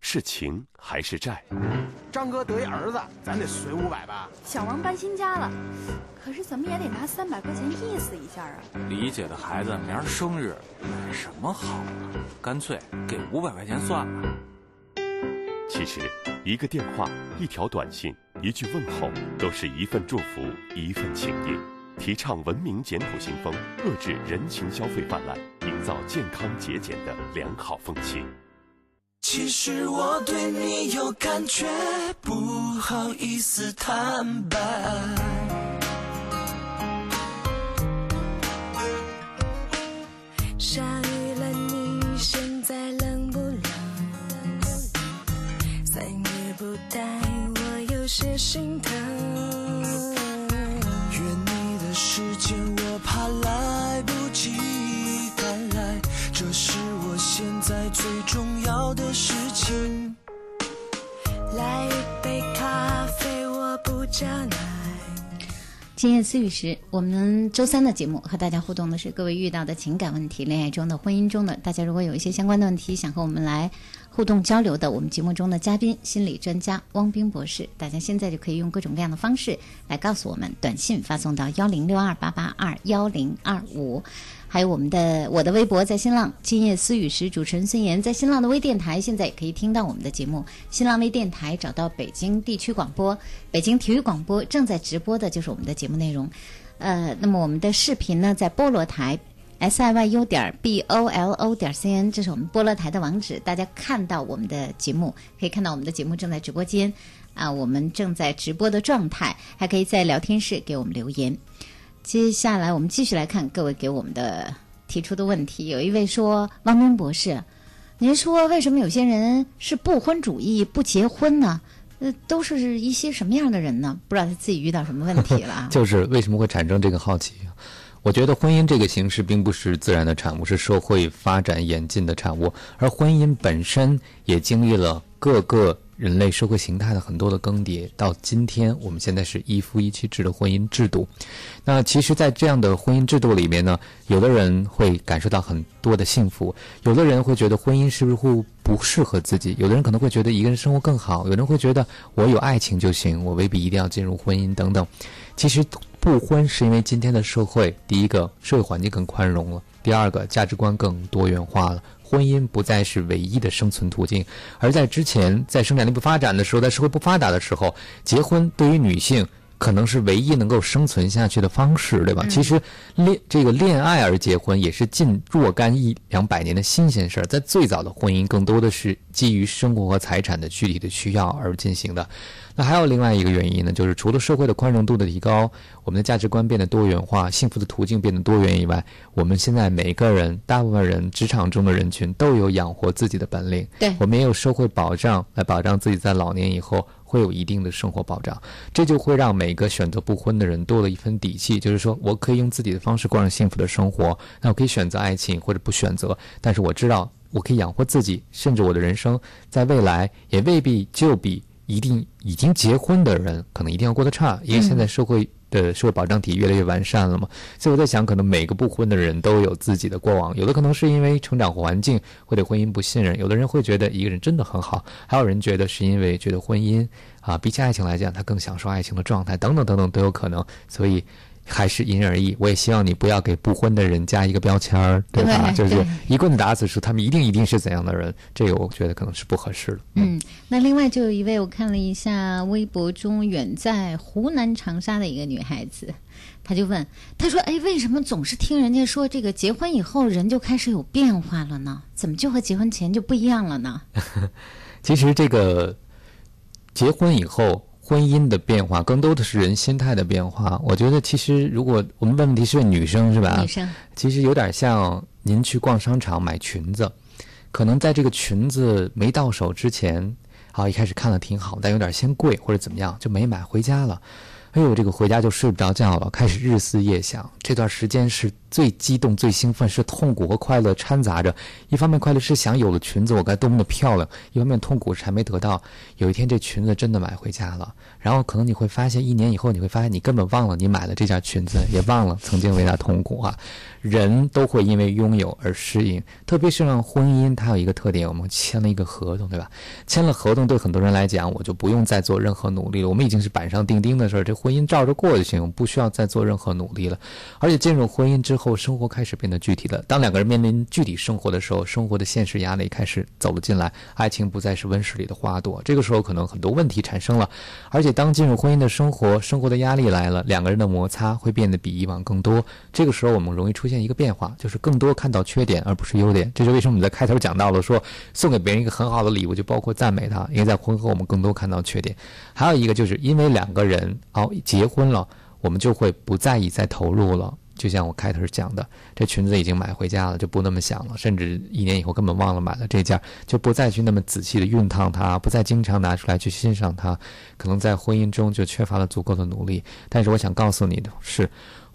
是情还是债？张哥得一儿子，咱得随五百吧。小王搬新家了，可是怎么也得拿三百块钱意思一下啊。李姐的孩子明儿生日，买什么好啊？干脆给五百块钱算了。其实，一个电话、一条短信、一句问候，都是一份祝福，一份情谊。提倡文明简朴新风，遏制人情消费泛滥，营造健康节俭的良好风气。其实我对你有感觉，不好意思坦白。下雨了，你现在冷不冷？三月不待，我有些心疼。约你的时间，我怕来不及赶来，这是我现在最重今夜思雨时，我们周三的节目和大家互动的是各位遇到的情感问题、恋爱中的、婚姻中的。大家如果有一些相关的问题想和我们来互动交流的，我们节目中的嘉宾心理专家汪冰博士，大家现在就可以用各种各样的方式来告诉我们，短信发送到幺零六二八八二幺零二五。还有我们的我的微博在新浪今夜思雨时，主持人孙岩在新浪的微电台现在也可以听到我们的节目。新浪微电台找到北京地区广播、北京体育广播正在直播的就是我们的节目内容。呃，那么我们的视频呢，在菠萝台 s i y u 点 b o l o 点 c n，这是我们菠萝台的网址。大家看到我们的节目，可以看到我们的节目正在直播间啊，我们正在直播的状态，还可以在聊天室给我们留言。接下来我们继续来看各位给我们的提出的问题。有一位说：“汪冰博士，您说为什么有些人是不婚主义、不结婚呢？呃，都是一些什么样的人呢？不知道他自己遇到什么问题了啊？就是为什么会产生这个好奇？我觉得婚姻这个形式并不是自然的产物，是社会发展演进的产物，而婚姻本身也经历了各个。人类社会形态的很多的更迭，到今天我们现在是一夫一妻制的婚姻制度。那其实，在这样的婚姻制度里面呢，有的人会感受到很多的幸福，有的人会觉得婚姻是不是会不适合自己，有的人可能会觉得一个人生活更好，有人会觉得我有爱情就行，我未必一定要进入婚姻等等。其实不婚是因为今天的社会，第一个社会环境更宽容了，第二个价值观更多元化了。婚姻不再是唯一的生存途径，而在之前，在生产力不发展的时候，在社会不发达的时候，结婚对于女性可能是唯一能够生存下去的方式，对吧？其实恋这个恋爱而结婚也是近若干一两百年的新鲜事儿，在最早的婚姻更多的是基于生活和财产的具体的需要而进行的。那还有另外一个原因呢，就是除了社会的宽容度的提高，我们的价值观变得多元化，幸福的途径变得多元以外，我们现在每个人，大部分人，职场中的人群都有养活自己的本领。对，我们也有社会保障来保障自己在老年以后会有一定的生活保障，这就会让每个选择不婚的人多了一份底气，就是说我可以用自己的方式过上幸福的生活，那我可以选择爱情或者不选择，但是我知道我可以养活自己，甚至我的人生在未来也未必就比。一定已经结婚的人，可能一定要过得差，因为现在社会的社会保障体越来越完善了嘛。所以我在想，可能每个不婚的人都有自己的过往，有的可能是因为成长环境会对婚姻不信任，有的人会觉得一个人真的很好，还有人觉得是因为觉得婚姻啊，比起爱情来讲，他更享受爱情的状态，等等等等都有可能。所以。还是因人而异，我也希望你不要给不婚的人加一个标签儿，对吧？就是一棍子打死说他们一定一定是怎样的人，这个我觉得可能是不合适的。嗯，那另外就有一位，我看了一下微博中远在湖南长沙的一个女孩子，她就问，她说：“哎，为什么总是听人家说这个结婚以后人就开始有变化了呢？怎么就和结婚前就不一样了呢？” 其实这个结婚以后。婚姻的变化更多的是人心态的变化。我觉得，其实如果我们问问题是女生是吧？女生其实有点像您去逛商场买裙子，可能在这个裙子没到手之前，好一开始看了挺好，但有点嫌贵或者怎么样就没买回家了。哎呦，这个回家就睡不着觉了，开始日思夜想。这段时间是最激动、最兴奋，是痛苦和快乐掺杂着。一方面快乐是想有了裙子我该多么的漂亮，一方面痛苦是还没得到。有一天这裙子真的买回家了，然后可能你会发现，一年以后你会发现你根本忘了你买了这件裙子，也忘了曾经为它痛苦啊。人都会因为拥有而适应，特别是让婚姻，它有一个特点，我们签了一个合同，对吧？签了合同，对很多人来讲，我就不用再做任何努力了。我们已经是板上钉钉的事儿，这婚姻照着过就行，不需要再做任何努力了。而且进入婚姻之后，生活开始变得具体了。当两个人面临具体生活的时候，生活的现实压力开始走了进来，爱情不再是温室里的花朵。这个时候，可能很多问题产生了。而且，当进入婚姻的生活，生活的压力来了，两个人的摩擦会变得比以往更多。这个时候，我们容易出现一个变化，就是更多看到缺点而不是优点。这是为什么我们在开头讲到了说，送给别人一个很好的礼物，就包括赞美他，因为在婚后我们更多看到缺点。还有一个就是因为两个人哦结婚了，我们就会不在意再投入了。就像我开头讲的，这裙子已经买回家了，就不那么想了，甚至一年以后根本忘了买了这件，就不再去那么仔细的熨烫它，不再经常拿出来去欣赏它。可能在婚姻中就缺乏了足够的努力。但是我想告诉你的是。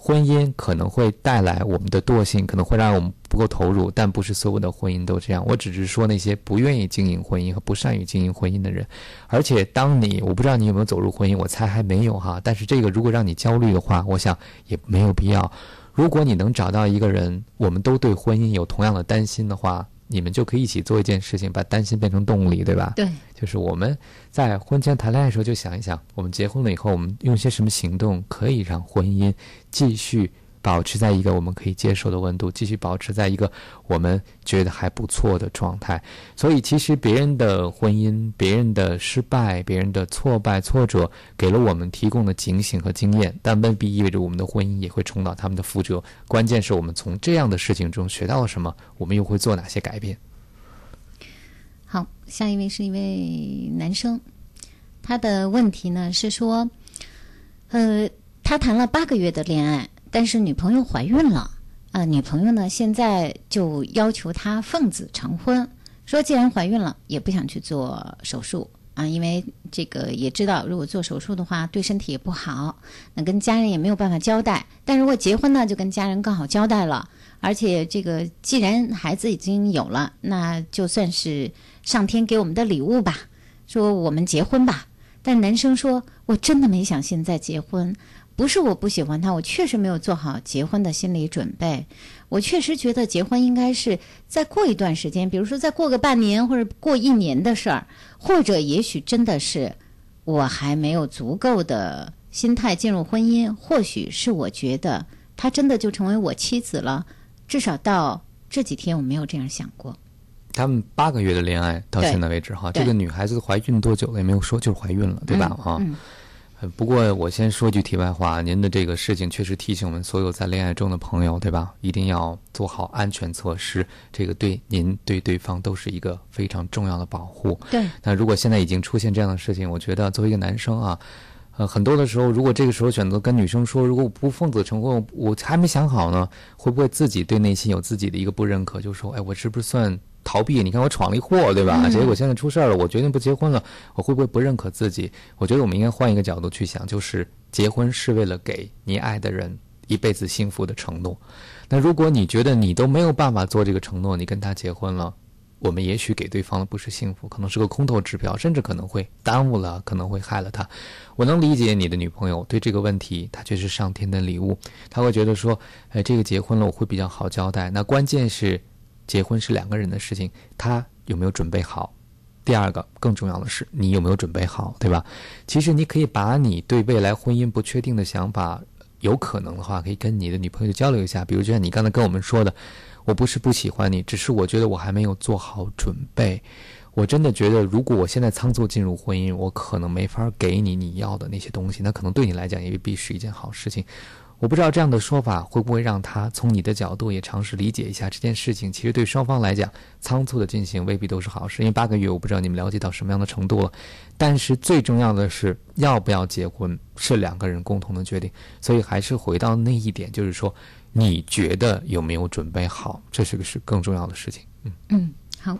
婚姻可能会带来我们的惰性，可能会让我们不够投入，但不是所有的婚姻都这样。我只是说那些不愿意经营婚姻和不善于经营婚姻的人。而且，当你我不知道你有没有走入婚姻，我猜还没有哈。但是这个如果让你焦虑的话，我想也没有必要。如果你能找到一个人，我们都对婚姻有同样的担心的话。你们就可以一起做一件事情，把担心变成动力，对吧？对，就是我们在婚前谈恋爱的时候就想一想，我们结婚了以后，我们用些什么行动可以让婚姻继续。保持在一个我们可以接受的温度，继续保持在一个我们觉得还不错的状态。所以，其实别人的婚姻、别人的失败、别人的挫败、挫折，给了我们提供的警醒和经验，但未必意味着我们的婚姻也会重蹈他们的覆辙。关键是我们从这样的事情中学到了什么，我们又会做哪些改变？好，下一位是一位男生，他的问题呢是说，呃，他谈了八个月的恋爱。但是女朋友怀孕了，啊，女朋友呢现在就要求他奉子成婚，说既然怀孕了，也不想去做手术啊，因为这个也知道如果做手术的话对身体也不好，那跟家人也没有办法交代。但如果结婚呢，就跟家人更好交代了。而且这个既然孩子已经有了，那就算是上天给我们的礼物吧。说我们结婚吧。但男生说，我真的没想现在结婚。不是我不喜欢他，我确实没有做好结婚的心理准备。我确实觉得结婚应该是再过一段时间，比如说再过个半年或者过一年的事儿，或者也许真的是我还没有足够的心态进入婚姻，或许是我觉得他真的就成为我妻子了。至少到这几天我没有这样想过。他们八个月的恋爱到现在为止哈，这个女孩子怀孕多久了也没有说，就是怀孕了，对吧？啊。不过我先说句题外话，您的这个事情确实提醒我们所有在恋爱中的朋友，对吧？一定要做好安全措施，这个对您对对方都是一个非常重要的保护。对。那如果现在已经出现这样的事情，我觉得作为一个男生啊，呃，很多的时候，如果这个时候选择跟女生说，如果我不奉子成婚，我还没想好呢，会不会自己对内心有自己的一个不认可，就说，哎，我是不是算？逃避，你看我闯了一祸，对吧？结果现在出事儿了，我决定不结婚了，我会不会不认可自己？我觉得我们应该换一个角度去想，就是结婚是为了给你爱的人一辈子幸福的承诺。那如果你觉得你都没有办法做这个承诺，你跟他结婚了，我们也许给对方的不是幸福，可能是个空头支票，甚至可能会耽误了，可能会害了他。我能理解你的女朋友对这个问题，她却是上天的礼物，她会觉得说，哎，这个结婚了我会比较好交代。那关键是。结婚是两个人的事情，他有没有准备好？第二个更重要的是，你有没有准备好，对吧？其实你可以把你对未来婚姻不确定的想法，有可能的话，可以跟你的女朋友交流一下。比如就像你刚才跟我们说的，我不是不喜欢你，只是我觉得我还没有做好准备。我真的觉得，如果我现在仓促进入婚姻，我可能没法给你你要的那些东西，那可能对你来讲也未必是一件好事情。我不知道这样的说法会不会让他从你的角度也尝试理解一下这件事情。其实对双方来讲，仓促的进行未必都是好事。因为八个月，我不知道你们了解到什么样的程度了。但是最重要的是，要不要结婚是两个人共同的决定。所以还是回到那一点，就是说，你觉得有没有准备好，这是个是更重要的事情。嗯嗯，好。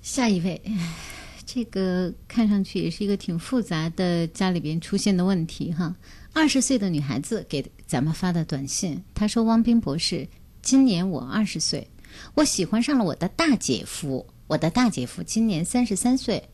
下一位，这个看上去也是一个挺复杂的家里边出现的问题哈。二十岁的女孩子给咱们发的短信，她说：“汪斌博士，今年我二十岁，我喜欢上了我的大姐夫。我的大姐夫今年三十三岁，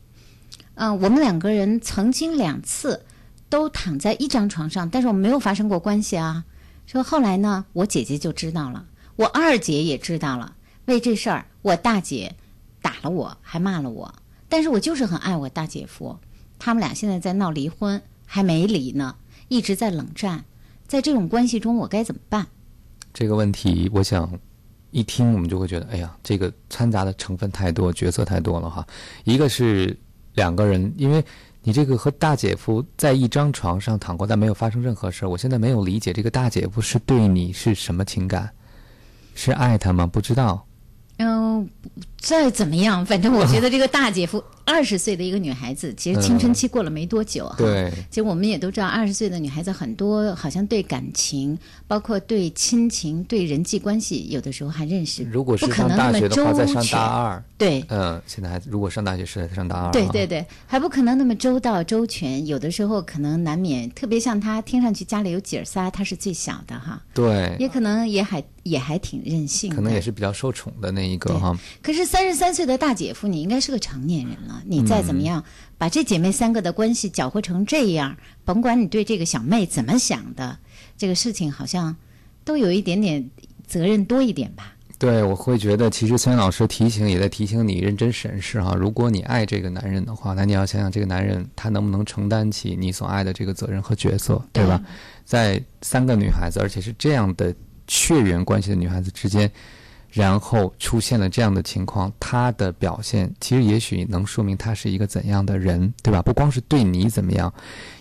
嗯、我们两个人曾经两次都躺在一张床上，但是我们没有发生过关系啊。说后来呢，我姐姐就知道了，我二姐也知道了。为这事儿，我大姐打了我，还骂了我。但是我就是很爱我大姐夫，他们俩现在在闹离婚，还没离呢，一直在冷战。在这种关系中，我该怎么办？这个问题，我想一听我们就会觉得，哎呀，这个掺杂的成分太多，角色太多了哈。一个是两个人，因为你这个和大姐夫在一张床上躺过，但没有发生任何事儿。我现在没有理解这个大姐夫是对你是什么情感，是爱他吗？不知道。嗯，再怎么样，反正我觉得这个大姐夫二十岁的一个女孩子，其实青春期过了没多久哈。对其实我们也都知道，二十岁的女孩子很多好像对感情，包括对亲情、对人际关系，有的时候还认识如果是大那么周学的话，在上。大二。对，嗯，现在还如果上大学是在上大二。对对。对，还不可能那么周到周全，有的时候可能难免，特别像她听上去家里有姐儿仨，她是最小的哈，对，也可能也还也还挺任性的，可能也是比较受宠的那一个哈。可是三十三岁的大姐夫，你应该是个成年人了，你再怎么嗯样、把这姐妹三个的关系搅和成这样，甭管你对这个小妹怎么想的，这个事情好像都有一点点责任多一点吧。对，我会觉得，其实孙老师提醒也在提醒你认真审视哈。如果你爱这个男人的话，那你要想想这个男人他能不能承担起你所爱的这个责任和角色，对吧？在三个女孩子，而且是这样的血缘关系的女孩子之间，然后出现了这样的情况，他的表现其实也许能说明他是一个怎样的人，对吧？不光是对你怎么样，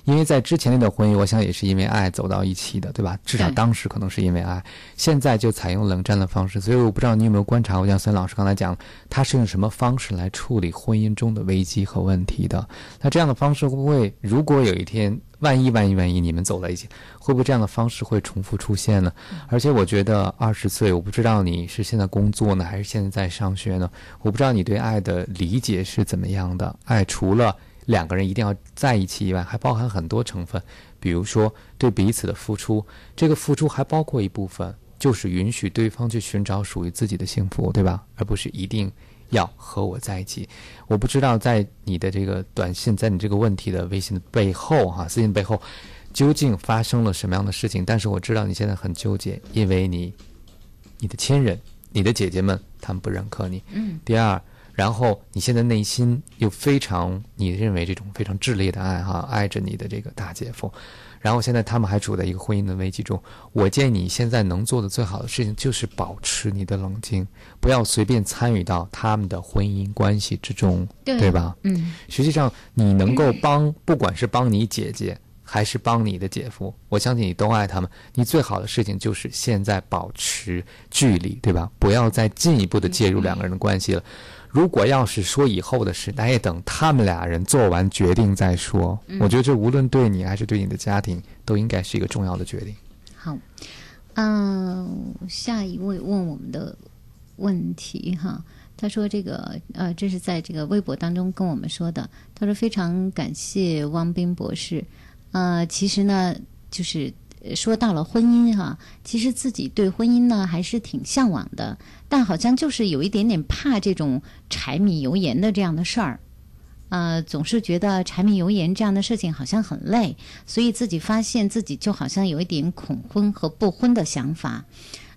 因为在之前那段婚姻，我想也是因为爱走到一起的，对吧？至少当时可能是因为爱，现在就采用冷战的方式，所以我不知道你有没有观察过，像孙老师刚才讲，他是用什么方式来处理婚姻中的危机和问题的？那这样的方式会不会，如果有一天万一万一万一你们走在一起，会不会这样的方式会重复出现呢？而且我觉得二十岁，我不知道你是现在工作呢，还是现在在上学呢？我不知道你对爱的理解是怎么样的。爱除了两个人一定要在一起以外，还包含很多成分，比如说对彼此的付出，这个付出还包括一部分就是允许对方去寻找属于自己的幸福，对吧？而不是一定要和我在一起。我不知道在你的这个短信，在你这个问题的微信的背后，哈、私信背后，究竟发生了什么样的事情？但是我知道你现在很纠结，因为你、你的亲人、你的姐姐们，他们不认可你。嗯第二，然后你现在内心又非常，你认为这种非常炽烈的爱哈，爱着你的这个大姐夫，然后现在他们还处在一个婚姻的危机中。我建议你现在能做的最好的事情就是保持你的冷静，不要随便参与到他们的婚姻关系之中，对吧？嗯，实际上，你能够帮，不管是帮你姐姐，还是帮你的姐夫，我相信你都爱他们。你最好的事情就是现在保持距离，对吧？不要再进一步的介入两个人的关系了。如果要是说以后的事，那也等他们俩人做完决定再说。嗯。我觉得这无论对你还是对你的家庭，都应该是一个重要的决定。好，嗯、下一位问我们的问题哈，他说这个呃，这是在这个微博当中跟我们说的，他说非常感谢汪斌博士，呃，其实呢，就是呃说到了婚姻哈，其实自己对婚姻呢还是挺向往的，但好像就是有一点点怕这种柴米油盐的这样的事儿。呃，总是觉得柴米油盐这样的事情好像很累，所以自己发现自己就好像有一点恐婚和不婚的想法。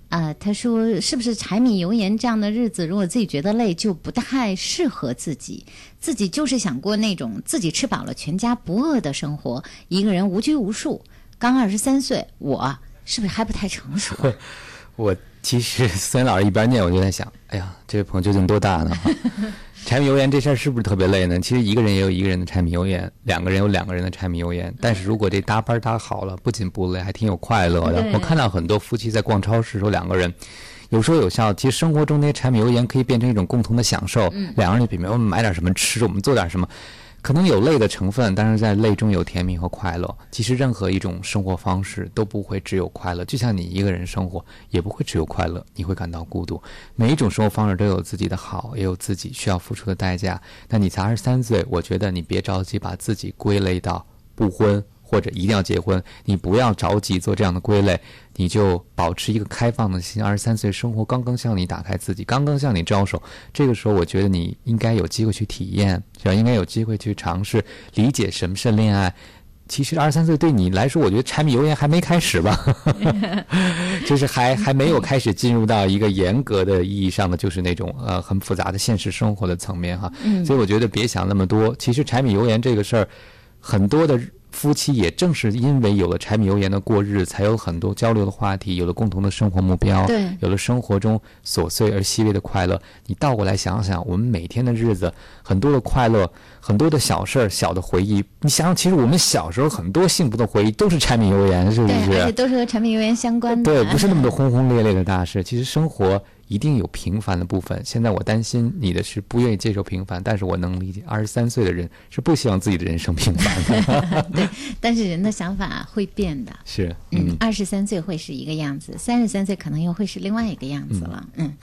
啊、他说是不是柴米油盐这样的日子，如果自己觉得累，就不太适合自己。自己就是想过那种自己吃饱了全家不饿的生活，一个人无拘无束。刚二十三岁，我是不是还不太成熟？我其实孙老师一边念，我就在想，哎呀，这位朋友究竟多大呢？柴米油盐这事儿是不是特别累呢？其实一个人也有一个人的柴米油盐，两个人有两个人的柴米油盐。但是如果这搭班搭好了，不仅不累，还挺有快乐的。我看到很多夫妻在逛超市的时候，两个人有说有笑。其实生活中那些柴米油盐可以变成一种共同的享受。嗯两个人就比如我们买点什么吃，我们做点什么。可能有累的成分，但是在累中有甜蜜和快乐。其实任何一种生活方式都不会只有快乐，就像你一个人生活也不会只有快乐，你会感到孤独。每一种生活方式都有自己的好，也有自己需要付出的代价。那你才二十三岁，我觉得你别着急把自己归类到不婚或者一定要结婚，你不要着急做这样的归类，你就保持一个开放的心。二十三岁生活刚刚向你打开自己，刚刚向你招手，这个时候我觉得你应该有机会去体验，是吧？应该有机会去尝试理解什么是恋爱。其实二十三岁对你来说，我觉得柴米油盐还没开始吧，就是还还没有开始进入到一个严格的意义上的，就是那种呃很复杂的现实生活的层面哈。嗯所以我觉得别想那么多。其实柴米油盐这个事儿，很多的夫妻也正是因为有了柴米油盐的过日，才有很多交流的话题，有了共同的生活目标，对有了生活中琐碎而细微的快乐。你倒过来想想，我们每天的日子，很多的快乐，很多的小事儿、小的回忆。你想想，其实我们小时候很多幸福的回忆都是柴米油盐，是不对，而且是？都是和柴米油盐相关的。对，不是那么多轰轰烈烈的大事。其实生活一定有平凡的部分。现在我担心你的是不愿意接受平凡，但是我能理解，二十三岁的人是不希望自己的人生平凡的。对，但是人的想法会变的。是，嗯，二十三岁会是一个样子，三十三岁可能又会是另外一个样子了。嗯，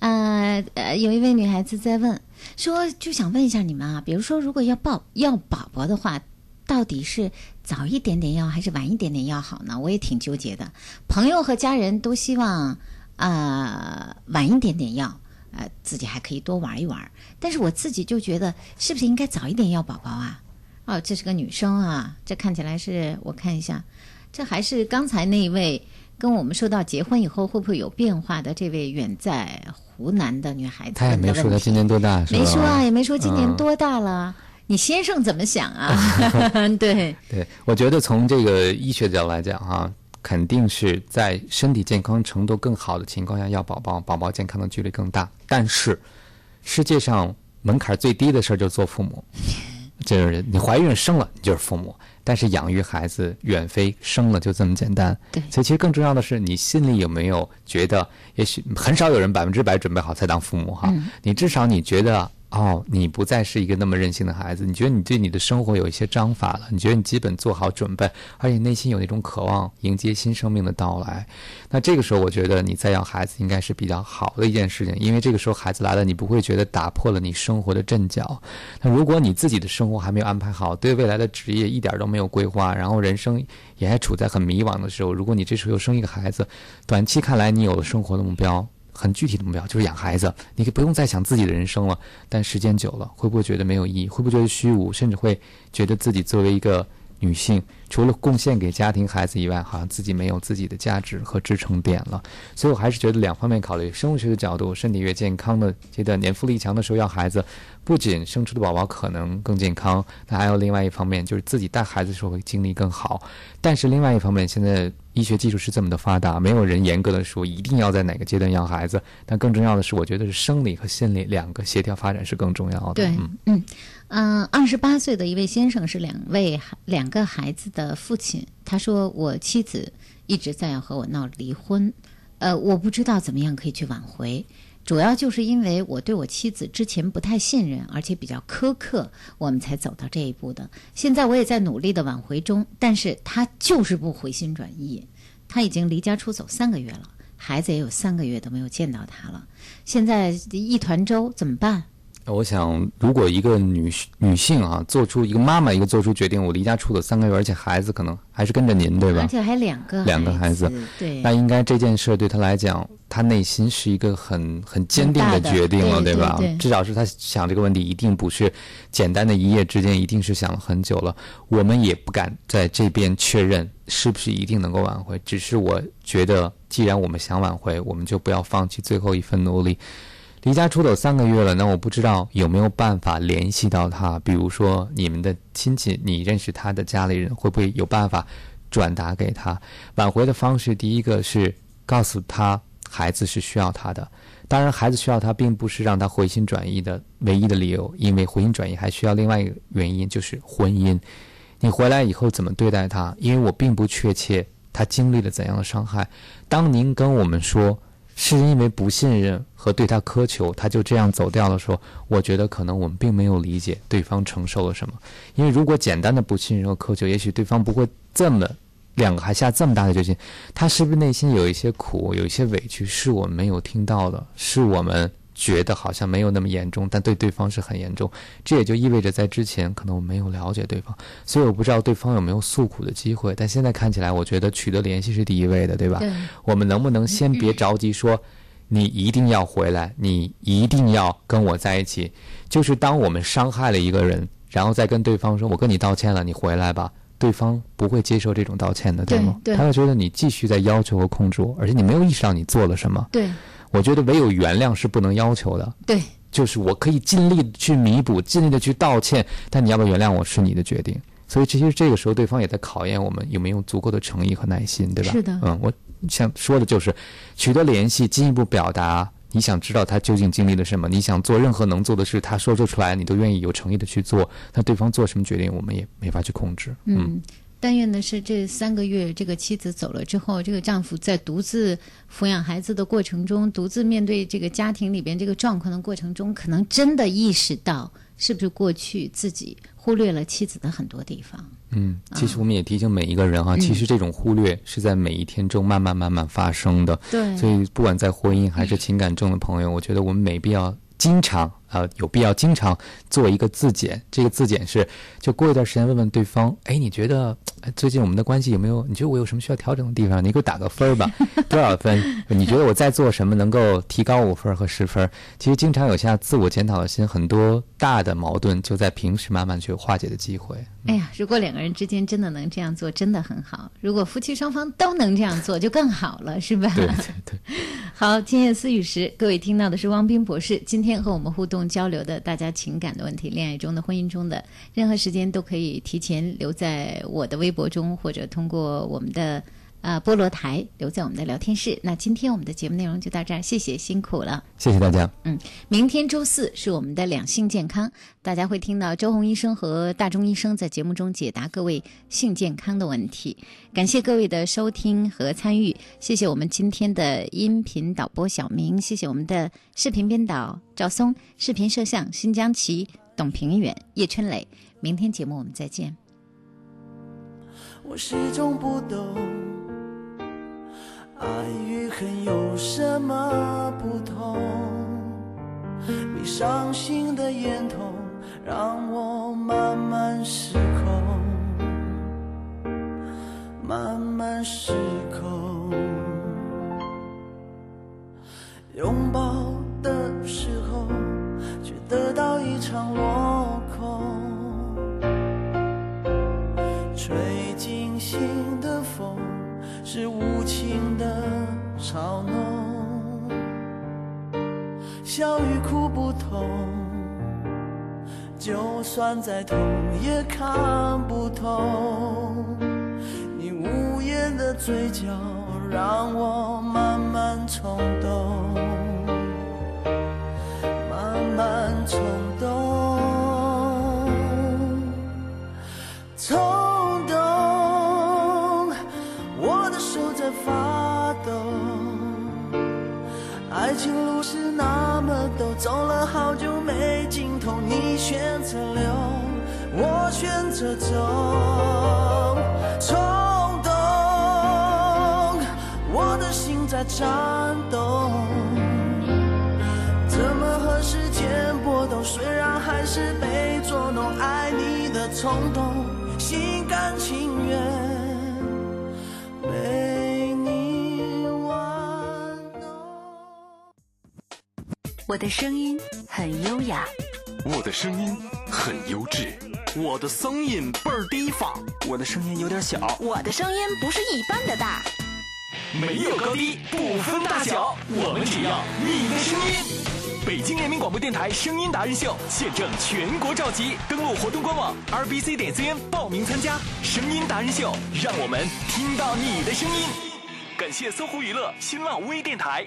呃呃，有一位女孩子在问，说就想问一下你们啊，比如说如果要抱要宝宝的话，到底是早一点点要还是晚一点点要好呢？我也挺纠结的。朋友和家人都希望呃晚一点点要。呃，自己还可以多玩一玩，但是我自己就觉得，是不是应该早一点要宝宝啊？哦，这是个女生啊，这看起来是我看一下，这还是刚才那一位跟我们说到结婚以后会不会有变化的这位远在湖南的女孩子她也没说她今年多大？没说啊，也没说今年嗯多大了。你先生怎么想啊？对，对，我觉得从这个医学角度来讲哈、肯定是在身体健康程度更好的情况下要宝宝，宝宝健康的几率更大。但是，世界上门槛最低的事儿就是做父母，就是你怀孕生了你就是父母，但是养育孩子远非生了就这么简单。对，所以其实更重要的是你心里有没有觉得，也许很少有人百分之百准备好才当父母哈。你至少你觉得。哦，你不再是一个那么任性的孩子，你觉得你对你的生活有一些章法了，你觉得你基本做好准备，而且内心有那种渴望迎接新生命的到来。那这个时候，我觉得你再要孩子应该是比较好的一件事情，因为这个时候孩子来了，你不会觉得打破了你生活的阵脚。那如果你自己的生活还没有安排好，对未来的职业一点都没有规划，然后人生也还处在很迷茫的时候，如果你这时候又生一个孩子，短期看来你有了生活的目标。很具体的目标就是养孩子，你可以不用再想自己的人生了。但时间久了，会不会觉得没有意义？会不会觉得虚无？甚至会觉得自己作为一个女性，除了贡献给家庭、孩子以外，好像自己没有自己的价值和支撑点了。所以我还是觉得两方面考虑：生物学的角度，身体越健康的阶段，年富力强的时候要孩子，不仅生出的宝宝可能更健康，那还有另外一方面就是自己带孩子的时候会精力更好。但是另外一方面，现在医学技术是这么的发达，没有人严格的说一定要在哪个阶段要孩子。但更重要的是，我觉得是生理和心理两个协调发展是更重要的。对嗯，嗯嗯，二十八岁的一位先生是两位两个孩子的父亲。他说，我妻子一直在要和我闹离婚，呃，我不知道怎么样可以去挽回。主要就是因为我对我妻子之前不太信任，而且比较苛刻，我们才走到这一步的。现在我也在努力的挽回中，但是他就是不回心转意。他已经离家出走三个月了，孩子也有三个月都没有见到他了。现在一团粥，怎么办？我想，如果一个女女性啊，做出一个妈妈一个做出决定，我离家出走三个月，而且孩子可能还是跟着您，对吧？而且还两个两个孩子，对，那应该这件事对她来讲，她内心是一个很很坚定的决定了，对吧？对对至少是她想这个问题，一定不是简单的一夜之间，一定是想了很久了。我们也不敢在这边确认是不是一定能够挽回，只是我觉得，既然我们想挽回，我们就不要放弃最后一份努力。离家出走三个月了，那我不知道有没有办法联系到他，比如说你们的亲戚，你认识他的家里人，会不会有办法转达给他？挽回的方式，第一个是告诉他孩子是需要他的，当然孩子需要他，并不是让他回心转意的唯一的理由，因为回心转意还需要另外一个原因，就是婚姻。你回来以后怎么对待他？因为我并不确切他经历了怎样的伤害。当您跟我们说是因为不信任和对他苛求，他就这样走掉的时候，我觉得可能我们并没有理解对方承受了什么。因为如果简单的不信任和苛求，也许对方不会这么两个还下这么大的决心。他是不是内心有一些苦，有一些委屈，是我们没有听到的，是我们觉得好像没有那么严重，但对对方是很严重。这也就意味着在之前可能我没有了解对方，所以我不知道对方有没有诉苦的机会。但现在看起来，我觉得取得联系是第一位的，对吧？对我们能不能先别着急说，你一定要回来，你一定要跟我在一起？就是当我们伤害了一个人，然后再跟对方说“我跟你道歉了，你回来吧”，对方不会接受这种道歉的，对吗？对对他会觉得你继续在要求和控制我，而且你没有意识到你做了什么。对我觉得唯有原谅是不能要求的。对，就是我可以尽力去弥补，尽力的去道歉，但你要不要原谅我是你的决定。所以其实这个时候，对方也在考验我们有没有足够的诚意和耐心，对吧？是的嗯，我想说的就是，取得联系，进一步表达你想知道他究竟经历了什么，你想做任何能做的事，他说得出来，你都愿意有诚意的去做。那对方做什么决定，我们也没法去控制。嗯，但愿的是这三个月，这个妻子走了之后，这个丈夫在独自抚养孩子的过程中，独自面对这个家庭里边这个状况的过程中，可能真的意识到是不是过去自己忽略了妻子的很多地方。嗯，其实我们也提醒每一个人哈，嗯其实这种忽略是在每一天中慢慢慢慢发生的。对所以不管在婚姻还是情感中的朋友，我觉得我们没必要经常呃有必要经常做一个自检。这个自检是就过一段时间问问对方，哎，你觉得哎最近我们的关系有没有？你觉得我有什么需要调整的地方？你给我打个分儿吧，多少分？你觉得我在做什么能够提高五分和十分？其实经常有下自我检讨的心，很多大的矛盾就在平时慢慢去化解的机会。哎呀，如果两个人之间真的能这样做，真的很好。如果夫妻双方都能这样做，就更好了，是吧？对对对。好，今夜思雨时，各位听到的是汪斌博士。今天和我们互动交流的，大家情感的问题、恋爱中的、婚姻中的，任何时间都可以提前留在我的微博中，或者通过我们的呃菠萝台留在我们的聊天室。那今天我们的节目内容就到这儿，谢谢，辛苦了。谢谢大家。嗯，明天周四是我们的两性健康，大家会听到周红医生和大钟医生在节目中解答各位性健康的问题。感谢各位的收听和参与，谢谢我们今天的音频导播小明，谢谢我们的视频编导赵松，视频摄像新疆奇、董平远、叶春磊。明天节目我们再见。我始终不懂，爱与恨有什么不同？你伤心的眼瞳，让我慢慢失控，慢慢失控。笑与哭不同，就算再痛也看不透。你无言的嘴角让我慢慢冲动，慢慢冲走了好久没尽头。你选择留，我选择走。冲动，我的心在颤抖。怎么和时间搏斗？虽然还是被捉弄，爱你的冲动。心甘情我的声音很优雅，我的声音很优质，我的声音倍儿低放，我的声音有点小，我的声音不是一般的大。没有高低，不分大小，我们只要你的声音。北京人民广播电台声音达人秀现正全国召集，登录活动官网 rbc 点 cn 报名参加声音达人秀，让我们听到你的声音。感谢搜狐娱乐、新浪微电台。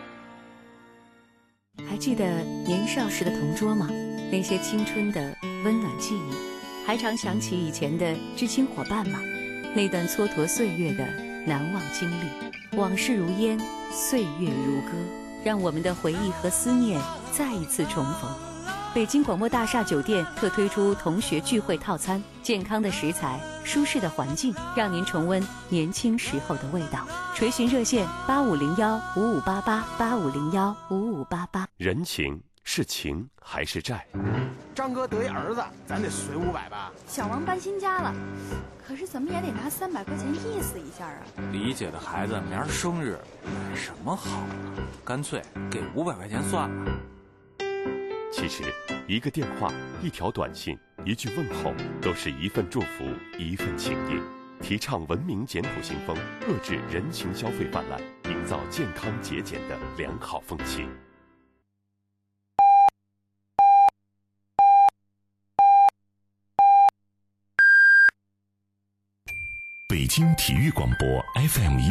还记得年少时的同桌吗？那些青春的温暖记忆，还常想起以前的知青伙伴吗？那段蹉跎岁月的难忘经历，往事如烟，岁月如歌，让我们的回忆和思念再一次重逢。北京广播大厦酒店特推出同学聚会套餐，健康的食材，舒适的环境，让您重温年轻时候的味道。垂询热线：八五零幺五五八八八五零幺五五八八。人情是情还是债？张哥得一儿子，咱得随五百吧。小王搬新家了，可是怎么也得拿三百块钱意思一下啊。李姐的孩子明儿生日，买什么好呢？干脆给五百块钱算了。其实，一个电话、一条短信、一句问候，都是一份祝福，一份情谊。提倡文明简朴行风，遏制人情消费泛滥，营造健康节俭的良好风气。北京体育广播 FM 一。